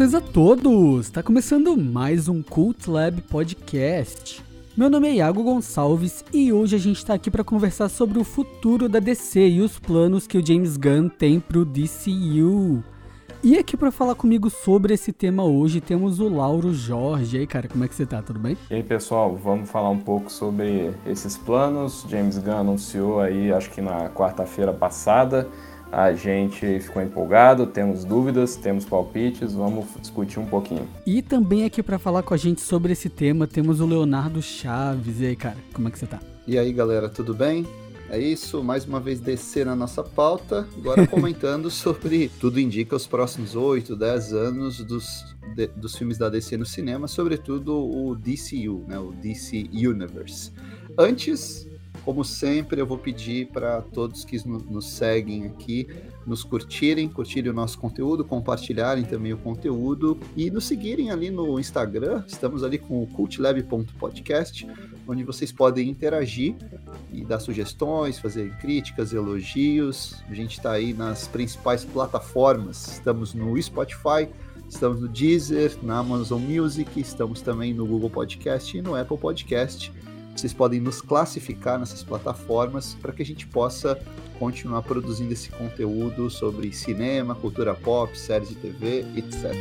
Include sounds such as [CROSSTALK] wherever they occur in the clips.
Saudações a todos! Está começando mais um Cult Lab Podcast. Meu nome é Iago Gonçalves e hoje a gente está aqui para conversar sobre o futuro da DC e os planos que o James Gunn tem para o DCU. E aqui para falar comigo sobre esse tema hoje temos o Lauro Jorge. E aí, cara, como é que você tá? Tudo bem? E aí, pessoal, vamos falar um pouco sobre esses planos. James Gunn anunciou aí, acho que na quarta-feira passada, a gente ficou empolgado, temos dúvidas, temos palpites, vamos discutir um pouquinho. E também aqui para falar com a gente sobre esse tema temos o Leonardo Chaves. E aí, cara, como é que você tá? E aí, galera, tudo bem? É isso, mais uma vez descer na nossa pauta, agora comentando [LAUGHS] sobre tudo indica os próximos 8, 10 anos dos, de, dos filmes da DC no cinema, sobretudo o DCU, né, o DC Universe. Antes, como sempre, eu vou pedir para todos que nos seguem aqui nos curtirem, curtirem o nosso conteúdo, compartilharem também o conteúdo e nos seguirem ali no Instagram. Estamos ali com o cultlab.podcast, onde vocês podem interagir e dar sugestões, fazer críticas, elogios. A gente está aí nas principais plataformas. Estamos no Spotify, estamos no Deezer, na Amazon Music, estamos também no Google Podcast e no Apple Podcast. Vocês podem nos classificar nessas plataformas para que a gente possa continuar produzindo esse conteúdo sobre cinema, cultura pop, séries de TV, etc.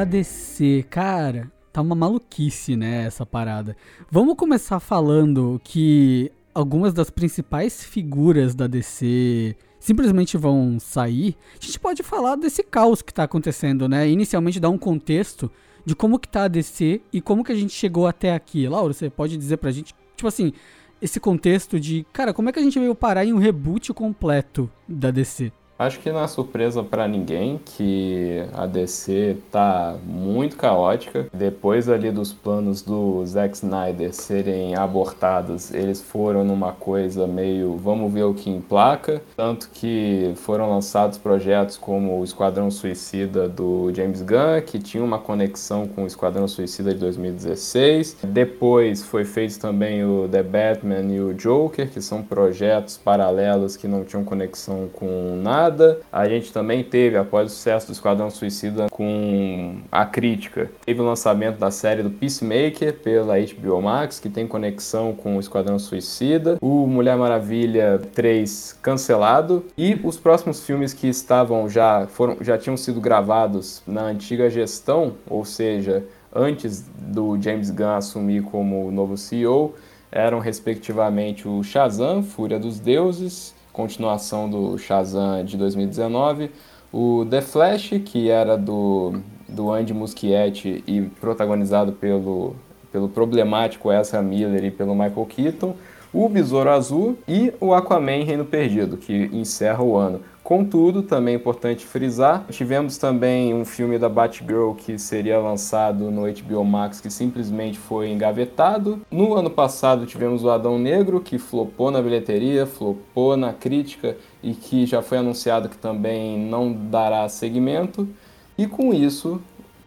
da DC, cara, tá uma maluquice, né, essa parada. Vamos começar falando que algumas das principais figuras da DC simplesmente vão sair. A gente pode falar desse caos que tá acontecendo, né? Inicialmente dar um contexto de como que tá a DC e como que a gente chegou até aqui. Laura, você pode dizer pra gente, tipo assim, esse contexto de, cara, como é que a gente veio parar em um reboot completo da DC? Acho que não é surpresa para ninguém que a DC tá muito caótica. Depois ali dos planos do Zack Snyder serem abortados, eles foram numa coisa meio vamos ver o que emplaca. Tanto que foram lançados projetos como o Esquadrão Suicida do James Gunn, que tinha uma conexão com o Esquadrão Suicida de 2016. Depois foi feito também o The Batman e o Joker, que são projetos paralelos que não tinham conexão com nada a gente também teve, após o sucesso do Esquadrão Suicida com a crítica, teve o lançamento da série do Peacemaker pela HBO Max, que tem conexão com o Esquadrão Suicida. O Mulher Maravilha 3 cancelado. E os próximos filmes que estavam já, foram, já tinham sido gravados na antiga gestão, ou seja, antes do James Gunn assumir como novo CEO, eram respectivamente o Shazam, Fúria dos Deuses, continuação do Shazam de 2019, o The Flash, que era do, do Andy Muschietti e protagonizado pelo, pelo problemático Ezra Miller e pelo Michael Keaton, o Besouro Azul e o Aquaman Reino Perdido, que encerra o ano. Contudo, também é importante frisar, tivemos também um filme da Batgirl que seria lançado no HBO Max que simplesmente foi engavetado. No ano passado tivemos o Adão Negro que flopou na bilheteria, flopou na crítica e que já foi anunciado que também não dará seguimento. E com isso,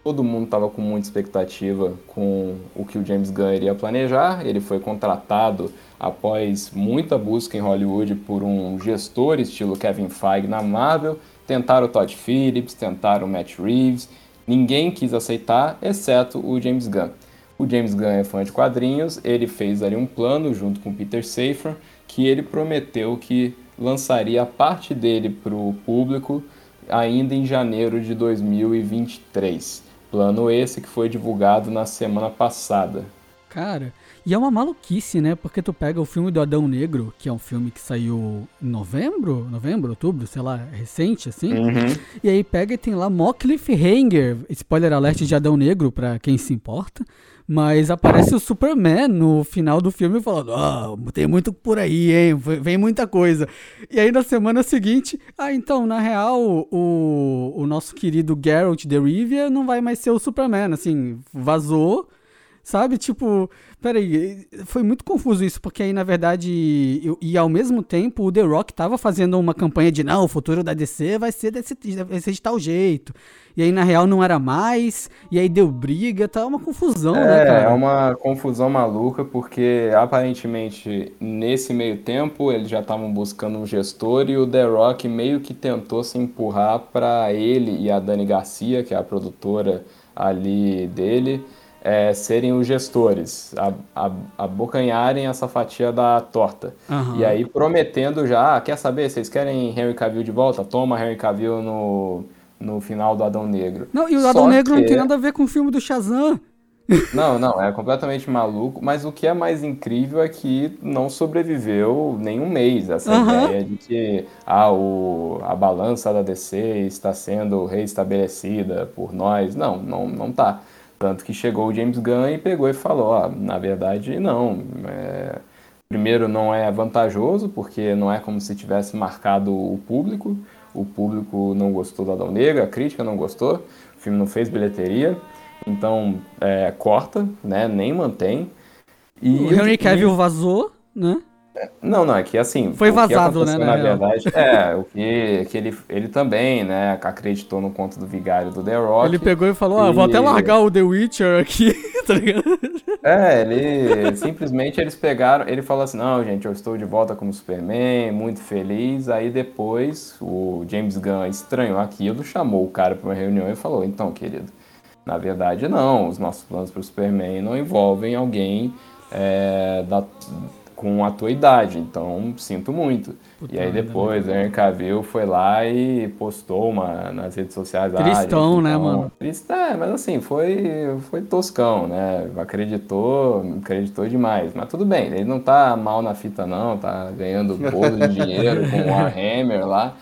todo mundo estava com muita expectativa com o que o James Gunn iria planejar. Ele foi contratado após muita busca em Hollywood por um gestor estilo Kevin Feige na Marvel. Tentaram o Todd Phillips, tentaram o Matt Reeves. Ninguém quis aceitar, exceto o James Gunn. O James Gunn é fã de quadrinhos, ele fez ali um plano junto com Peter Safran que ele prometeu que lançaria a parte dele para o público ainda em janeiro de 2023. Plano esse que foi divulgado na semana passada. Cara, e é uma maluquice, né? Porque tu pega o filme do Adão Negro, que é um filme que saiu em novembro, novembro, outubro, sei lá, recente, assim. Uhum. E aí pega e tem lá mó cliffhanger, spoiler alert de Adão Negro, pra quem se importa. Mas aparece o Superman no final do filme falando: Ah, tem muito por aí, hein? Vem muita coisa. E aí na semana seguinte, ah, então, na real, o, o nosso querido Geralt de Rivia não vai mais ser o Superman. Assim, vazou Sabe? Tipo, peraí, foi muito confuso isso, porque aí, na verdade, eu, e ao mesmo tempo, o The Rock tava fazendo uma campanha de não, o futuro da DC vai ser desse vai ser de tal jeito. E aí, na real, não era mais, e aí deu briga, tá uma confusão, é, né, cara? É, uma confusão maluca, porque aparentemente, nesse meio tempo, eles já estavam buscando um gestor e o The Rock meio que tentou se empurrar para ele e a Dani Garcia, que é a produtora ali dele é, serem os gestores, abocanharem essa fatia da torta. Uhum. E aí prometendo já, ah, quer saber, vocês querem Henry Cavill de volta? Toma Henry Cavill no, no final do Adão Negro. Não, e o Só Adão Negro que... não tem nada a ver com o filme do Shazam. [LAUGHS] Não, não, é completamente maluco, mas o que é mais incrível é que não sobreviveu nem um mês essa uhum. ideia de que ah, o, a balança da DC está sendo reestabelecida por nós. Não, não, não tá. Tanto que chegou o James Gunn e pegou e falou, ó, na verdade não. É... Primeiro não é vantajoso, porque não é como se tivesse marcado o público. O público não gostou do Adão Negro, a crítica não gostou, o filme não fez bilheteria. Então, é, corta, né? Nem mantém. E o Henry Cavill vazou, né? Não, não, é que assim. Foi vazado, né? Na, verdade, é, o que, que ele, ele também, né, acreditou no conto do vigário do The Rock. Ele pegou e falou: e... Ah, vou até largar o The Witcher aqui, [LAUGHS] tá ligado? É, ele simplesmente eles pegaram, ele falou assim: não, gente, eu estou de volta como Superman, muito feliz. Aí depois o James Gunn estranhou aquilo, chamou o cara para uma reunião e falou: então, querido, na verdade, não, os nossos planos para o Superman não envolvem alguém é, da com a tua idade, então sinto muito. Puta e aí depois o Henry Cavill foi lá e postou uma nas redes sociais. Tristão, ah, né, mano? Tristão, é, mas assim, foi, foi toscão, né? Acreditou, acreditou demais. Mas tudo bem, ele não tá mal na fita não, tá ganhando bolo de dinheiro [LAUGHS] com o Warhammer lá.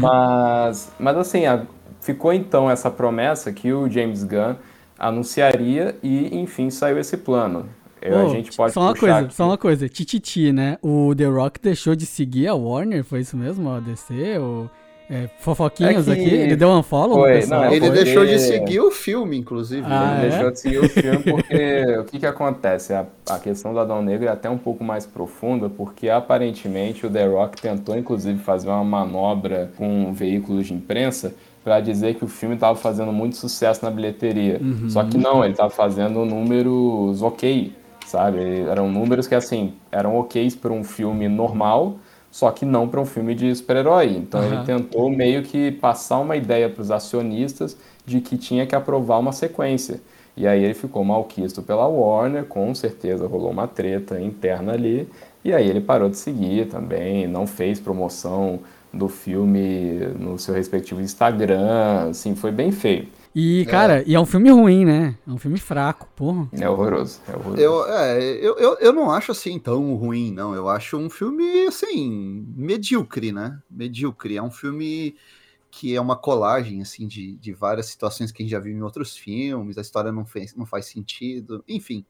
Mas, mas assim, a, ficou então essa promessa que o James Gunn anunciaria e enfim saiu esse plano. Eu, oh, a gente pode só uma coisa, aqui. só uma coisa, tititi, né? O The Rock deixou de seguir a Warner, foi isso mesmo? A DC? Ou... É, fofoquinhos é aqui, ele deu um follow foi, não, Ele deixou de seguir o filme, inclusive. Ah, ele é? deixou de seguir o filme porque o que, que acontece? A, a questão do Adão Negro é até um pouco mais profunda, porque aparentemente o The Rock tentou, inclusive, fazer uma manobra com veículos de imprensa para dizer que o filme estava fazendo muito sucesso na bilheteria. Uhum. Só que não, ele estava fazendo números ok sabe? Eram números que, assim, eram ok para um filme normal, só que não para um filme de super-herói. Então uhum. ele tentou meio que passar uma ideia para os acionistas de que tinha que aprovar uma sequência. E aí ele ficou malquisto pela Warner, com certeza rolou uma treta interna ali, e aí ele parou de seguir também, não fez promoção do filme no seu respectivo Instagram, assim, foi bem feio. E, é. cara, é. e é um filme ruim, né? É um filme fraco, porra. É horroroso, é horroroso. Eu, é, eu, eu, eu não acho assim tão ruim, não. Eu acho um filme, assim, medíocre, né? Medíocre. É um filme que é uma colagem, assim, de, de várias situações que a gente já viu em outros filmes, a história não, fez, não faz sentido, enfim.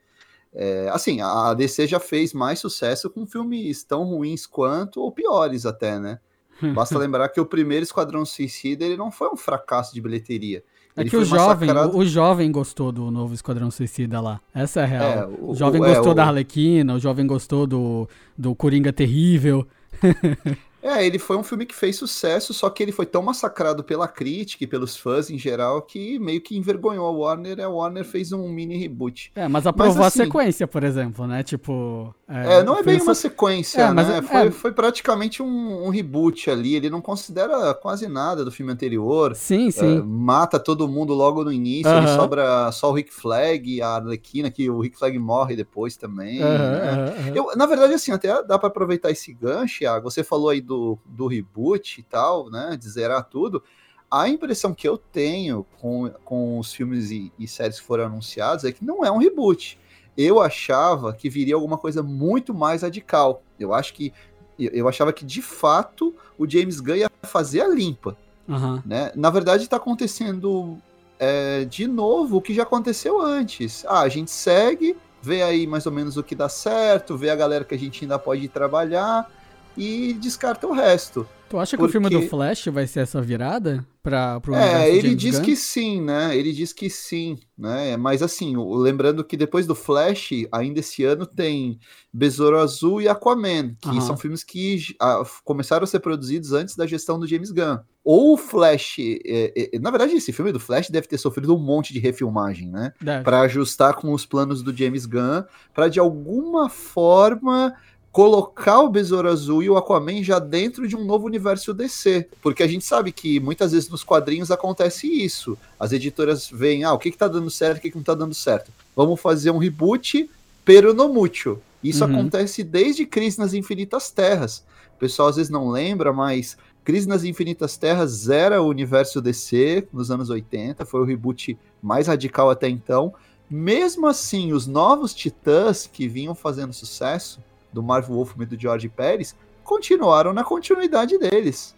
É, assim, a DC já fez mais sucesso com filmes tão ruins quanto, ou piores até, né? [LAUGHS] Basta lembrar que o primeiro Esquadrão Suicida ele não foi um fracasso de bilheteria. É que o jovem, o, o, jovem gostou do novo Esquadrão Suicida lá. Essa é a real. É, o, o, jovem o, gostou é, da Arlequina, o jovem gostou do, do Coringa Terrível. [LAUGHS] É, ele foi um filme que fez sucesso, só que ele foi tão massacrado pela crítica e pelos fãs em geral que meio que envergonhou a Warner e a Warner fez um mini reboot. É, mas aprovou mas, assim, a sequência, por exemplo, né? Tipo. É, é não é bem uma sequência, é, né? É, foi, foi praticamente um, um, reboot ali. Ele não considera quase nada do filme anterior. Sim, sim. mata todo mundo logo no início, uh -huh. ele sobra só o Rick Flag e a Arlequina, que o Rick Flag morre depois também. Uh -huh, né? uh -huh. Eu, na verdade, assim, até dá para aproveitar esse gancho, Thiago. Você falou aí do do, do reboot e tal, né? De zerar tudo. A impressão que eu tenho com, com os filmes e, e séries que foram anunciados é que não é um reboot. eu achava que viria alguma coisa muito mais radical. Eu acho que eu achava que de fato o James Gunn ia fazer a limpa. Uhum. Né? Na verdade, está acontecendo é, de novo o que já aconteceu antes. Ah, a gente segue, vê aí mais ou menos o que dá certo, vê a galera que a gente ainda pode trabalhar e descarta o resto. Tu acha que Porque... o filme do Flash vai ser essa virada para pro É, ele James diz Gunn? que sim, né? Ele diz que sim, né? Mas assim, lembrando que depois do Flash, ainda esse ano tem Besouro Azul e Aquaman, que são filmes que a, começaram a ser produzidos antes da gestão do James Gunn. Ou o Flash, é, é, na verdade, esse filme do Flash deve ter sofrido um monte de refilmagem, né? Para ajustar com os planos do James Gunn, para de alguma forma colocar o Besouro Azul e o Aquaman já dentro de um novo universo DC. Porque a gente sabe que muitas vezes nos quadrinhos acontece isso. As editoras veem, ah, o que, que tá dando certo, o que, que não tá dando certo. Vamos fazer um reboot, pero no mucho. Isso uhum. acontece desde Crise nas Infinitas Terras. O pessoal às vezes não lembra, mas Crise nas Infinitas Terras era o universo DC nos anos 80, foi o reboot mais radical até então. Mesmo assim, os novos Titãs que vinham fazendo sucesso, do Marvel Wolfman e do George Pérez continuaram na continuidade deles.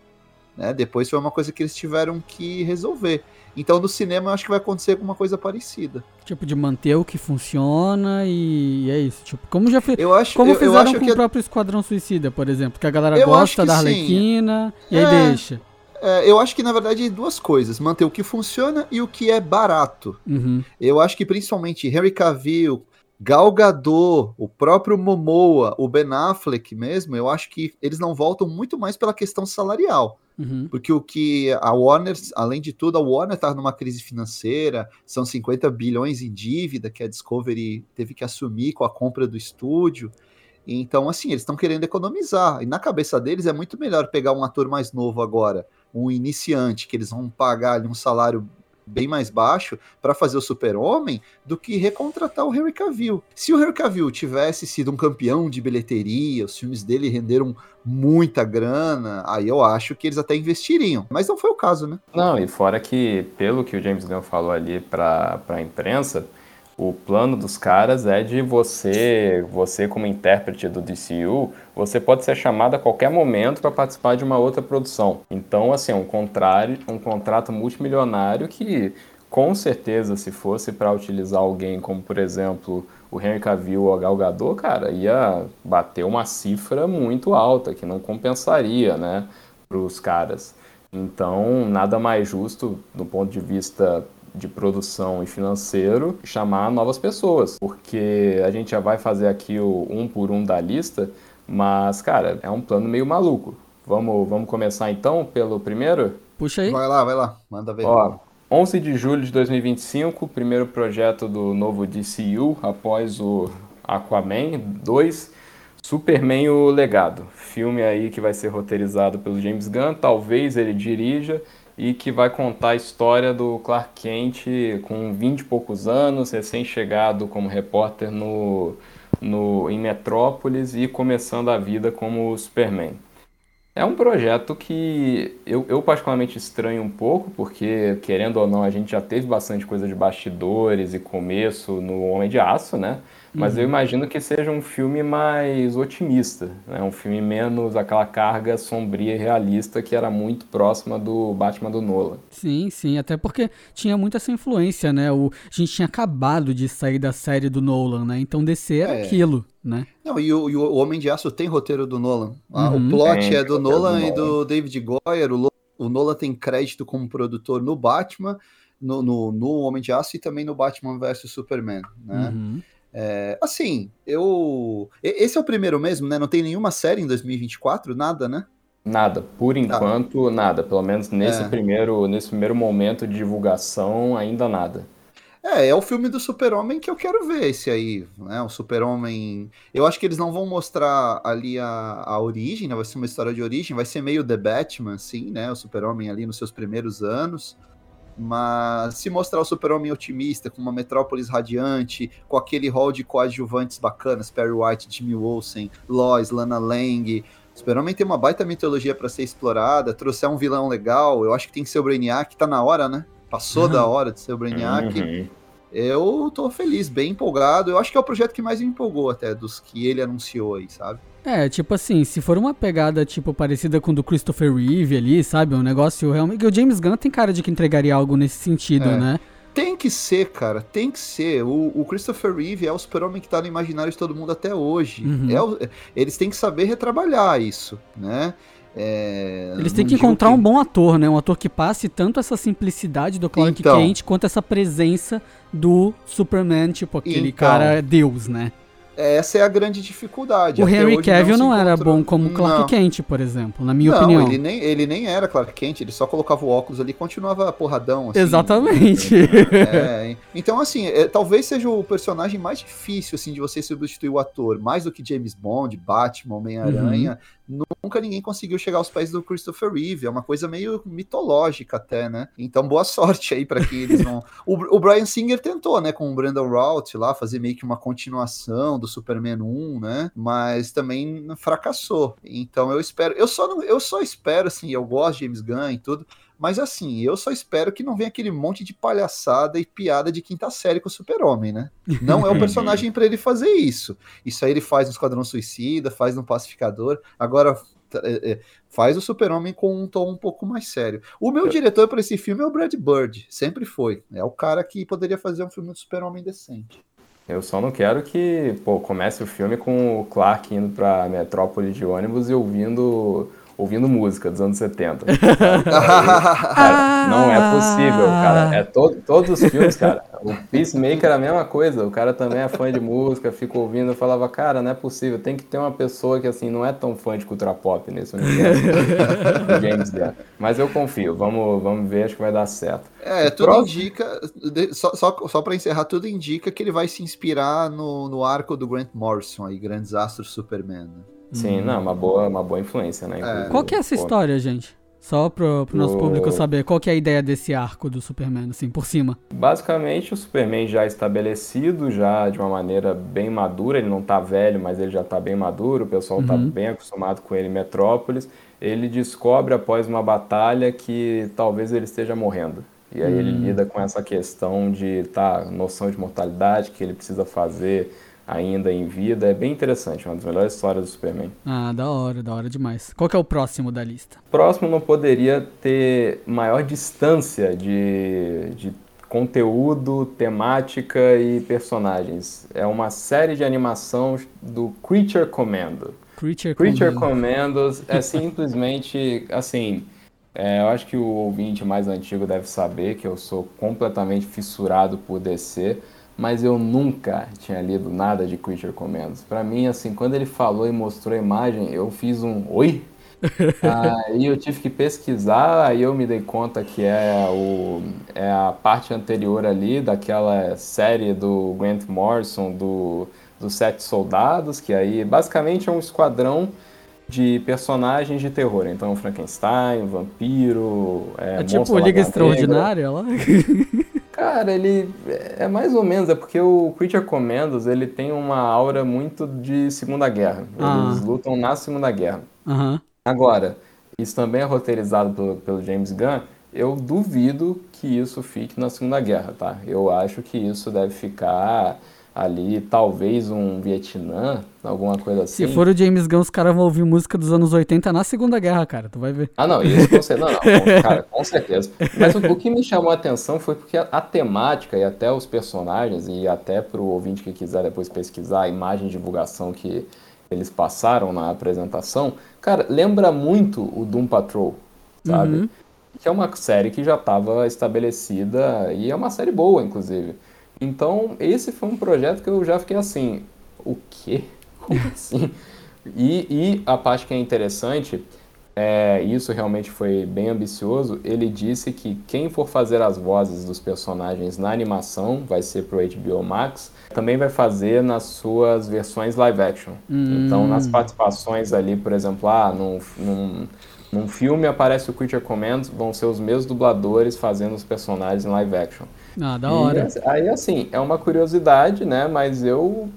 Né? Depois foi uma coisa que eles tiveram que resolver. Então no cinema eu acho que vai acontecer alguma coisa parecida. Tipo, de manter o que funciona e é isso. Tipo, como já fez. Eu acho, como eu, fizeram eu acho com que o próprio Esquadrão Suicida, por exemplo. Que a galera eu gosta da Arlequina sim. e aí é, deixa. É, eu acho que, na verdade, duas coisas: manter o que funciona e o que é barato. Uhum. Eu acho que principalmente Henry Cavill Gal Gadot, o próprio Momoa, o Ben Affleck mesmo, eu acho que eles não voltam muito mais pela questão salarial. Uhum. Porque o que a Warner, além de tudo, a Warner está numa crise financeira, são 50 bilhões em dívida que a Discovery teve que assumir com a compra do estúdio. Então, assim, eles estão querendo economizar. E na cabeça deles é muito melhor pegar um ator mais novo agora, um iniciante, que eles vão pagar ali um salário bem mais baixo para fazer o Super-Homem do que recontratar o Henry Cavill. Se o Henry Cavill tivesse sido um campeão de bilheteria, os filmes dele renderam muita grana, aí eu acho que eles até investiriam. Mas não foi o caso, né? Não, e fora que, pelo que o James Gunn falou ali para a imprensa, o plano dos caras é de você, você como intérprete do DCU, você pode ser chamado a qualquer momento para participar de uma outra produção. Então, assim, um, contrário, um contrato multimilionário que, com certeza, se fosse para utilizar alguém como, por exemplo, o Henry Cavill ou a Gal Gadot, cara, ia bater uma cifra muito alta, que não compensaria, né, para os caras. Então, nada mais justo, do ponto de vista de produção e financeiro chamar novas pessoas, porque a gente já vai fazer aqui o um por um da lista, mas, cara, é um plano meio maluco. Vamos, vamos começar então pelo primeiro? Puxa aí. Vai lá, vai lá, manda ver. Ó, 11 de julho de 2025, primeiro projeto do novo DCU após o Aquaman 2, Superman o Legado. Filme aí que vai ser roteirizado pelo James Gunn, talvez ele dirija e que vai contar a história do Clark Kent com 20 e poucos anos, recém-chegado como repórter no, no, em Metrópolis e começando a vida como Superman. É um projeto que eu, eu, particularmente estranho um pouco, porque, querendo ou não, a gente já teve bastante coisa de bastidores e começo no Homem de Aço, né? Mas uhum. eu imagino que seja um filme mais otimista, né? um filme menos aquela carga sombria e realista que era muito próxima do Batman do Nolan. Sim, sim, até porque tinha muita essa influência, né? O, a gente tinha acabado de sair da série do Nolan, né? Então DC era é. aquilo, né? Não, e o, e o, Homem de Aço tem roteiro do Nolan. Ah, uhum. O plot tem, é do Nolan do e do David Goyer. O, o Nolan tem crédito como produtor no Batman, no, no, no Homem de Aço e também no Batman vs Superman, né? Uhum. É, assim, eu. Esse é o primeiro mesmo, né? Não tem nenhuma série em 2024, nada, né? Nada, por enquanto, nada. Pelo menos nesse, é. primeiro, nesse primeiro momento de divulgação, ainda nada. É, é o filme do Super-Homem que eu quero ver esse aí, né? O Super-Homem. Eu acho que eles não vão mostrar ali a, a origem, né? Vai ser uma história de origem, vai ser meio The Batman, assim, né? O Super-Homem ali nos seus primeiros anos. Mas se mostrar o super-homem otimista, com uma metrópolis radiante, com aquele hall de coadjuvantes bacanas, Perry White, Jimmy Olsen, Lois, Lana Lang, Super-Homem tem uma baita mitologia para ser explorada, trouxer um vilão legal, eu acho que tem que ser o Brainiac, tá na hora, né? Passou uhum. da [LAUGHS] hora de ser o Brainiac. Uhum. eu tô feliz, bem empolgado. Eu acho que é o projeto que mais me empolgou até dos que ele anunciou aí, sabe? É, tipo assim, se for uma pegada, tipo, parecida com o do Christopher Reeve ali, sabe? Um negócio realmente. Que o James Gunn tem cara de que entregaria algo nesse sentido, É. né? Tem que ser, cara, tem que ser. O, o Christopher Reeve é o super-homem que tá no imaginário de todo mundo até hoje. Uhum. É o- eles têm que saber retrabalhar isso, né? É, Eles têm que encontrar um bom ator, né? Um ator que passe tanto essa simplicidade do Clark Então. Kent quanto essa presença do Superman, tipo, aquele Então. cara Deus, né? Essa é a grande dificuldade. O Até Henry Cavill não, se era bom como Clark Não. Kent, por exemplo, na minha não, opinião. Ele nem, ele nem era Clark Kent, ele só colocava o óculos ali e continuava porradão. Assim, Exatamente. É, então, assim, é, talvez seja o personagem mais difícil assim, de você substituir o ator, mais do que James Bond, Batman, Homem-Aranha. Nunca ninguém conseguiu chegar aos pés do Christopher Reeve. É uma coisa meio mitológica, até, né? Então, boa [LAUGHS] sorte aí para que eles vão. o, o Brian Singer tentou, né, com o Brandon Routh lá, fazer meio que uma continuação do Superman 1, né? Mas também fracassou. Então, eu espero. Eu só, não, eu só espero, assim, eu gosto de James Gunn e tudo. Mas assim, eu só espero que não venha aquele monte de palhaçada e piada de quinta série com o Super-Homem, né? Não é [LAUGHS] o personagem para ele fazer isso. Isso aí ele faz no Esquadrão Suicida, faz no Pacificador. Agora é, é, faz o Super-Homem com um tom um pouco mais sério. O meu diretor para esse filme é o Brad Bird, sempre foi. É o cara que poderia fazer um filme do Super-Homem decente. Eu só não quero que, pô, comece o filme com o Clark indo pra metrópole de ônibus e ouvindo, ouvindo música dos anos 70. sabe? Cara, [LAUGHS] não é possível, cara. É to todos os filmes, [LAUGHS] cara. O Peacemaker é a mesma coisa. O cara também é fã de música, fica ouvindo. Eu falava, cara, não é possível. Tem que ter uma pessoa que, assim, não é tão fã de cultura pop nesse universo [LAUGHS] James Gunn. Mas eu confio. Vamos, vamos ver, acho que vai dar certo. É, tudo Próximo. indica, só, só, só para encerrar, tudo indica que ele vai se inspirar no, no arco do Grant Morrison aí, Grandes Astros Superman. né? Sim, não, uma boa, uma boa influência, né? inclusive. Qual que é essa história, gente? Só pro, pro nosso O- público saber, qual que é a ideia desse arco do Superman, assim, por cima? Basicamente, o Superman já estabelecido, já de uma maneira bem madura, ele não tá velho, mas ele já tá bem maduro, o pessoal tá Uhum. bem acostumado com ele em Metrópolis. Ele descobre após uma batalha que talvez ele esteja morrendo. E aí ele lida com essa questão de tá, noção de mortalidade que ele precisa fazer ainda em vida. É bem interessante, uma das melhores histórias do Superman. Ah, da hora, da hora demais. Qual que é o próximo da lista? próximo não poderia ter maior distância de, de conteúdo, temática e personagens. É uma série de animação do Creature Commando. Creature, Creature Command. Commandos [LAUGHS] é simplesmente assim. é, eu acho que o ouvinte mais antigo deve saber que eu sou completamente fissurado por DC, mas eu nunca tinha lido nada de Creature Commandos. Pra mim, assim, quando ele falou e mostrou a imagem, eu fiz um oi. [LAUGHS] aí eu tive que pesquisar, aí eu me dei conta que é, o, é a parte anterior ali daquela série do Grant Morrison, do, dos Sete Soldados, que aí basicamente é um esquadrão de personagens de terror. Então, Frankenstein, vampiro, é, É tipo Liga. Extraordinária lá? [LAUGHS] Cara, ele é mais ou menos, é porque o Creature Commandos, ele tem uma aura muito de Segunda Guerra. Eles Ah. lutam na Segunda Guerra. Aham. Agora, isso também é roteirizado pelo, pelo James Gunn. Eu duvido que isso fique na Segunda Guerra, tá? Eu acho que isso deve ficar ali, talvez um Vietnã, alguma coisa assim. Se for o James Gunn, os caras vão ouvir música dos anos 80 na Segunda Guerra, cara. Tu vai ver. Ah, não, isso com certeza. Não, não, [LAUGHS] cara, com certeza. Mas o, o que me chamou a atenção foi porque a, a temática e até os personagens, e até pro ouvinte que quiser depois pesquisar a imagem de divulgação que eles passaram na apresentação, cara, lembra muito o Doom Patrol, sabe? Uhum. Que é uma série que já estava estabelecida e é uma série boa, inclusive. Então, esse foi um projeto que eu já fiquei assim, o quê? [LAUGHS] Como assim? E, e a parte que é interessante, é, isso realmente foi bem ambicioso, ele disse que quem for fazer as vozes dos personagens na animação, vai ser pro HBO Max, também vai fazer nas suas versões live action. Então, nas participações ali, por exemplo, ah, num, num, num filme aparece o Creature Commands, vão ser os mesmos dubladores fazendo os personagens em live action. Ah, da E, hora. aí, assim, é uma curiosidade, né? Mas eu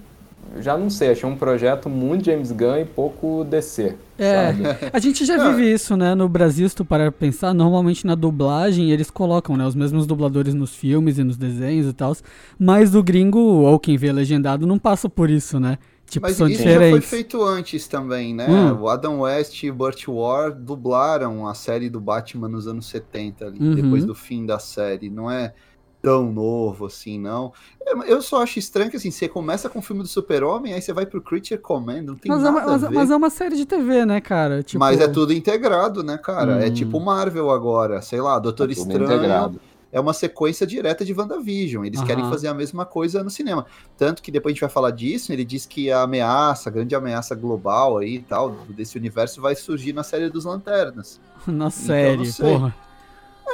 já não sei, achei um projeto muito James Gunn e pouco DC. É, sabe? [LAUGHS] a gente já Ah. vive isso, né? No Brasil, se tu parar pra pensar, normalmente na dublagem eles colocam, né? Os mesmos dubladores nos filmes e nos desenhos e tal. Mas o gringo, ou quem vê legendado, não passa por isso, né? Tipo, Mas são isso já foi diferentes. feito antes também, né? Hum. O Adam West e Burt Ward dublaram a série do Batman nos anos 70, ali, Uhum. depois do fim da série. Não é tão novo assim, não. Eu- Eu só acho estranho que assim, você começa com o filme do Super-Homem, aí você vai pro Creature Command, não tem Mas é, nada uma, mas, a ver. mas é uma série de TV, né, cara? Tipo, Mas é tudo integrado, né, cara? É Hum. tipo Marvel agora, sei lá, Doutor Tudo Estranho integrado. é uma sequência direta de WandaVision. Eles Aham. querem fazer a mesma coisa no cinema. Tanto que depois a gente vai falar disso, ele diz que a ameaça, a grande ameaça global aí e tal, desse universo vai surgir na série dos Lanternas. [LAUGHS] na série, não sei. porra.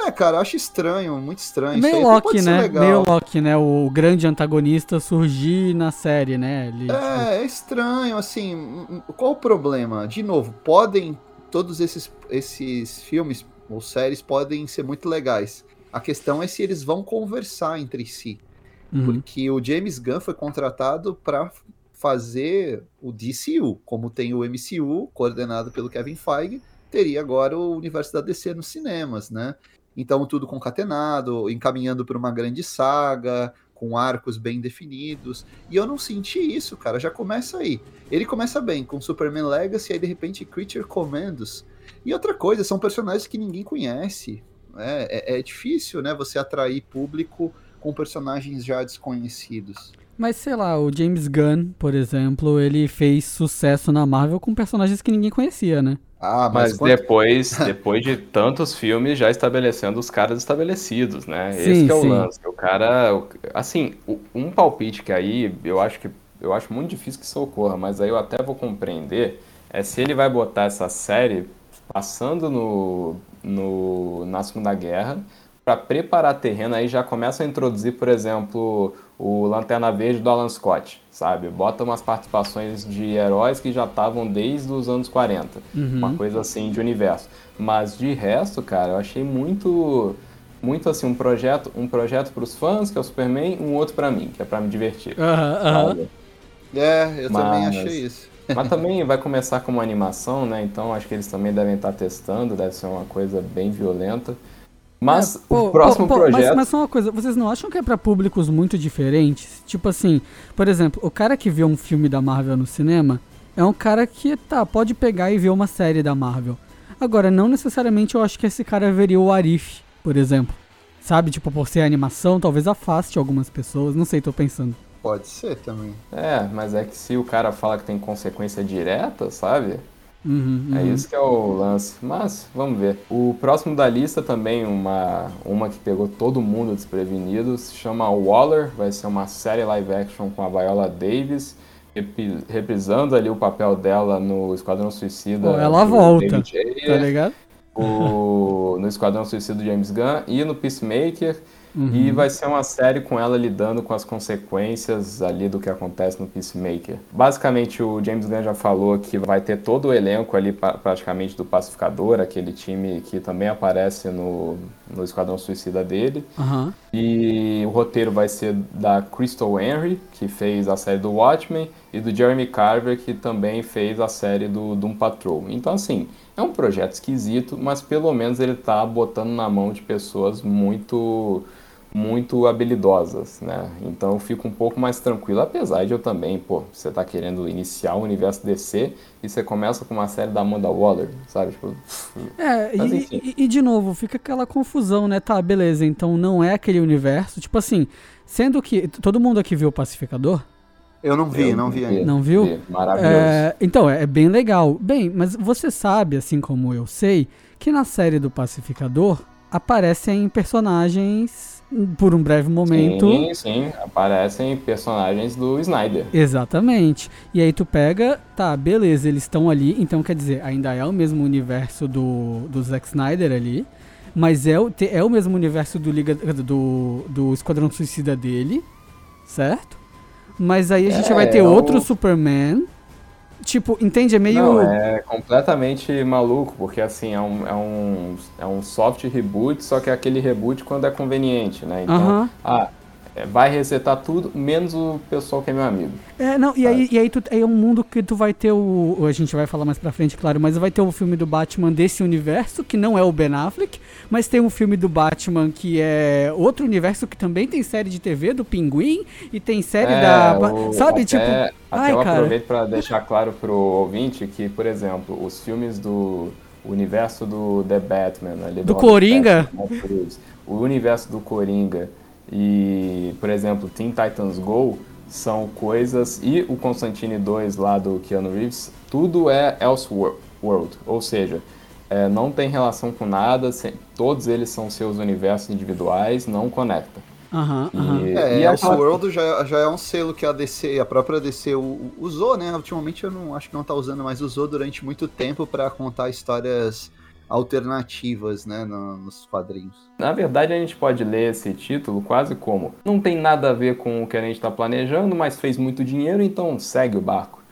É, cara, eu acho estranho, muito estranho. Meio Loki, né? legal. Meio Loki, né? O grande antagonista surgir na série, né? Ele, É, é estranho, assim. Qual o problema? De novo, podem. Todos esses, esses filmes ou séries podem ser muito legais. A questão é se eles vão conversar entre si. Uhum. Porque o James Gunn foi contratado para fazer o DCU, como tem o MCU, coordenado pelo Kevin Feige, teria agora o universo da DC nos cinemas, né? Então tudo concatenado, encaminhando para uma grande saga, com arcos bem definidos. E eu não senti isso, cara. Já começa aí. Ele começa bem com Superman Legacy, aí de repente Creature Commandos. E outra coisa, são personagens que ninguém conhece. né? É, é difícil, né? Você atrair público com personagens já desconhecidos. Mas sei lá, o James Gunn, por exemplo, ele fez sucesso na Marvel com personagens que ninguém conhecia, né? Ah, Mas mas, quanto- depois, [LAUGHS] depois de tantos filmes já estabelecendo os caras estabelecidos, né? Sim, Esse que é o sim. lance. O cara, assim, um palpite que aí eu acho que eu acho muito difícil que isso ocorra, mas aí eu até vou compreender é se ele vai botar essa série passando no, no na Segunda Guerra para preparar terreno aí já começa a introduzir, por exemplo, o Lanterna Verde do Alan Scott, sabe? Bota umas participações de heróis que já estavam desde os anos 40 Uhum. uma coisa assim de universo. Mas de resto, cara, eu achei muito muito assim um projeto, um projeto para os fãs, que é o Superman, um outro pra mim, que é pra me divertir. Aham, aham. sabe? É, eu também Mas- achei isso. [LAUGHS] Mas também vai começar como animação, né? Então acho que eles também devem estar testando, deve ser uma coisa bem violenta. Mas É, pô, o próximo pô, pô, mas- projeto Mas, só uma coisa, vocês não acham que é pra públicos muito diferentes? Tipo assim, por exemplo, o cara que vê um filme da Marvel no cinema é um cara que, tá, pode pegar e ver uma série da Marvel. Agora, não necessariamente eu acho que esse cara veria o Arif, por exemplo. Sabe, tipo, por ser animação, talvez afaste algumas pessoas, não sei, tô pensando. Pode ser também. É, mas é que se o cara fala que tem consequência direta, sabe? Uhum, É uhum. isso que é o lance. Mas, vamos ver. O próximo da lista também, uma, uma que pegou todo mundo desprevenido, se chama Waller. Vai ser uma série live action com a Viola Davis, reprisando ali o papel dela no Esquadrão Suicida. Pô, ela volta, Ayer, Tá ligado? o- no Esquadrão Suicida do James Gunn e no Peacemaker. Uhum. E vai ser uma série com ela lidando com as consequências ali do que acontece no Peacemaker. Basicamente, o James Gunn já falou que vai ter todo o elenco ali praticamente do Pacificador, aquele time que também aparece no, no Esquadrão Suicida dele. Aham. E o roteiro vai ser da Crystal Henry, que fez a série do Watchmen, e do Jeremy Carver, que também fez a série do Doom Patrol. Então, assim, é um projeto esquisito, mas pelo menos ele tá botando na mão de pessoas muito muito habilidosas, né? Então eu fico um pouco mais tranquilo, apesar de eu também, pô, você tá querendo iniciar o universo DC e você começa com uma série da Amanda Waller, sabe? Tipo, É, Mas e, e- e de novo, fica aquela confusão, né? Tá, beleza, então não é aquele universo. Tipo assim, sendo que todo mundo aqui viu o Pacificador? Eu não vi, eu não vi ainda. Não viu? vi, Maravilhoso. É, então, é, é bem legal. Bem, mas você sabe, assim como eu sei, que na série do Pacificador aparecem personagens por um breve momento. Sim, sim, aparecem personagens do Snyder. Exatamente. E aí tu pega, tá, beleza, eles estão ali, então quer dizer, ainda é o mesmo universo do, do Zack Snyder ali, mas é o, é o mesmo universo do, Liga, do, do Esquadrão Suicida dele, certo? Mas aí a gente É, vai ter é o- outro Superman. Tipo, entende? É meio. Não, é completamente maluco, porque assim, é um, é, um, é um soft reboot, só que é aquele reboot quando é conveniente, né? Então, Aham. ah, é, vai resetar tudo, menos o pessoal que é meu amigo. É, não, e aí, e aí, tu, aí é um mundo que tu vai ter o. A gente vai falar mais pra frente, claro, mas vai ter o filme do Batman desse universo, que não é o Ben Affleck, mas tem um filme do Batman que é outro universo que também tem série de TV do Pinguim e tem série É, da. o- sabe, até, tipo. Até ai, eu cara. aproveito para deixar claro pro ouvinte que, por exemplo, os filmes do universo do The Batman, ali Do Robert Coringa? Cruise, o universo do Coringa e, por exemplo, Teen Titans Go são coisas e o Constantine 2 lá do Keanu Reeves, tudo é Elseworld, ou seja, é, não tem relação com nada, se- todos eles são seus universos individuais, não conecta. Aham, aham. E, É, e Elseworld já, já é um selo que a DC, a própria DC usou, né? Ultimamente eu não acho que não tá usando, mas usou durante muito tempo pra contar histórias alternativas, né, no- nos quadrinhos. Na verdade, a gente pode ler esse título quase como não tem nada a ver com o que a gente está planejando, mas fez muito dinheiro, então segue o barco.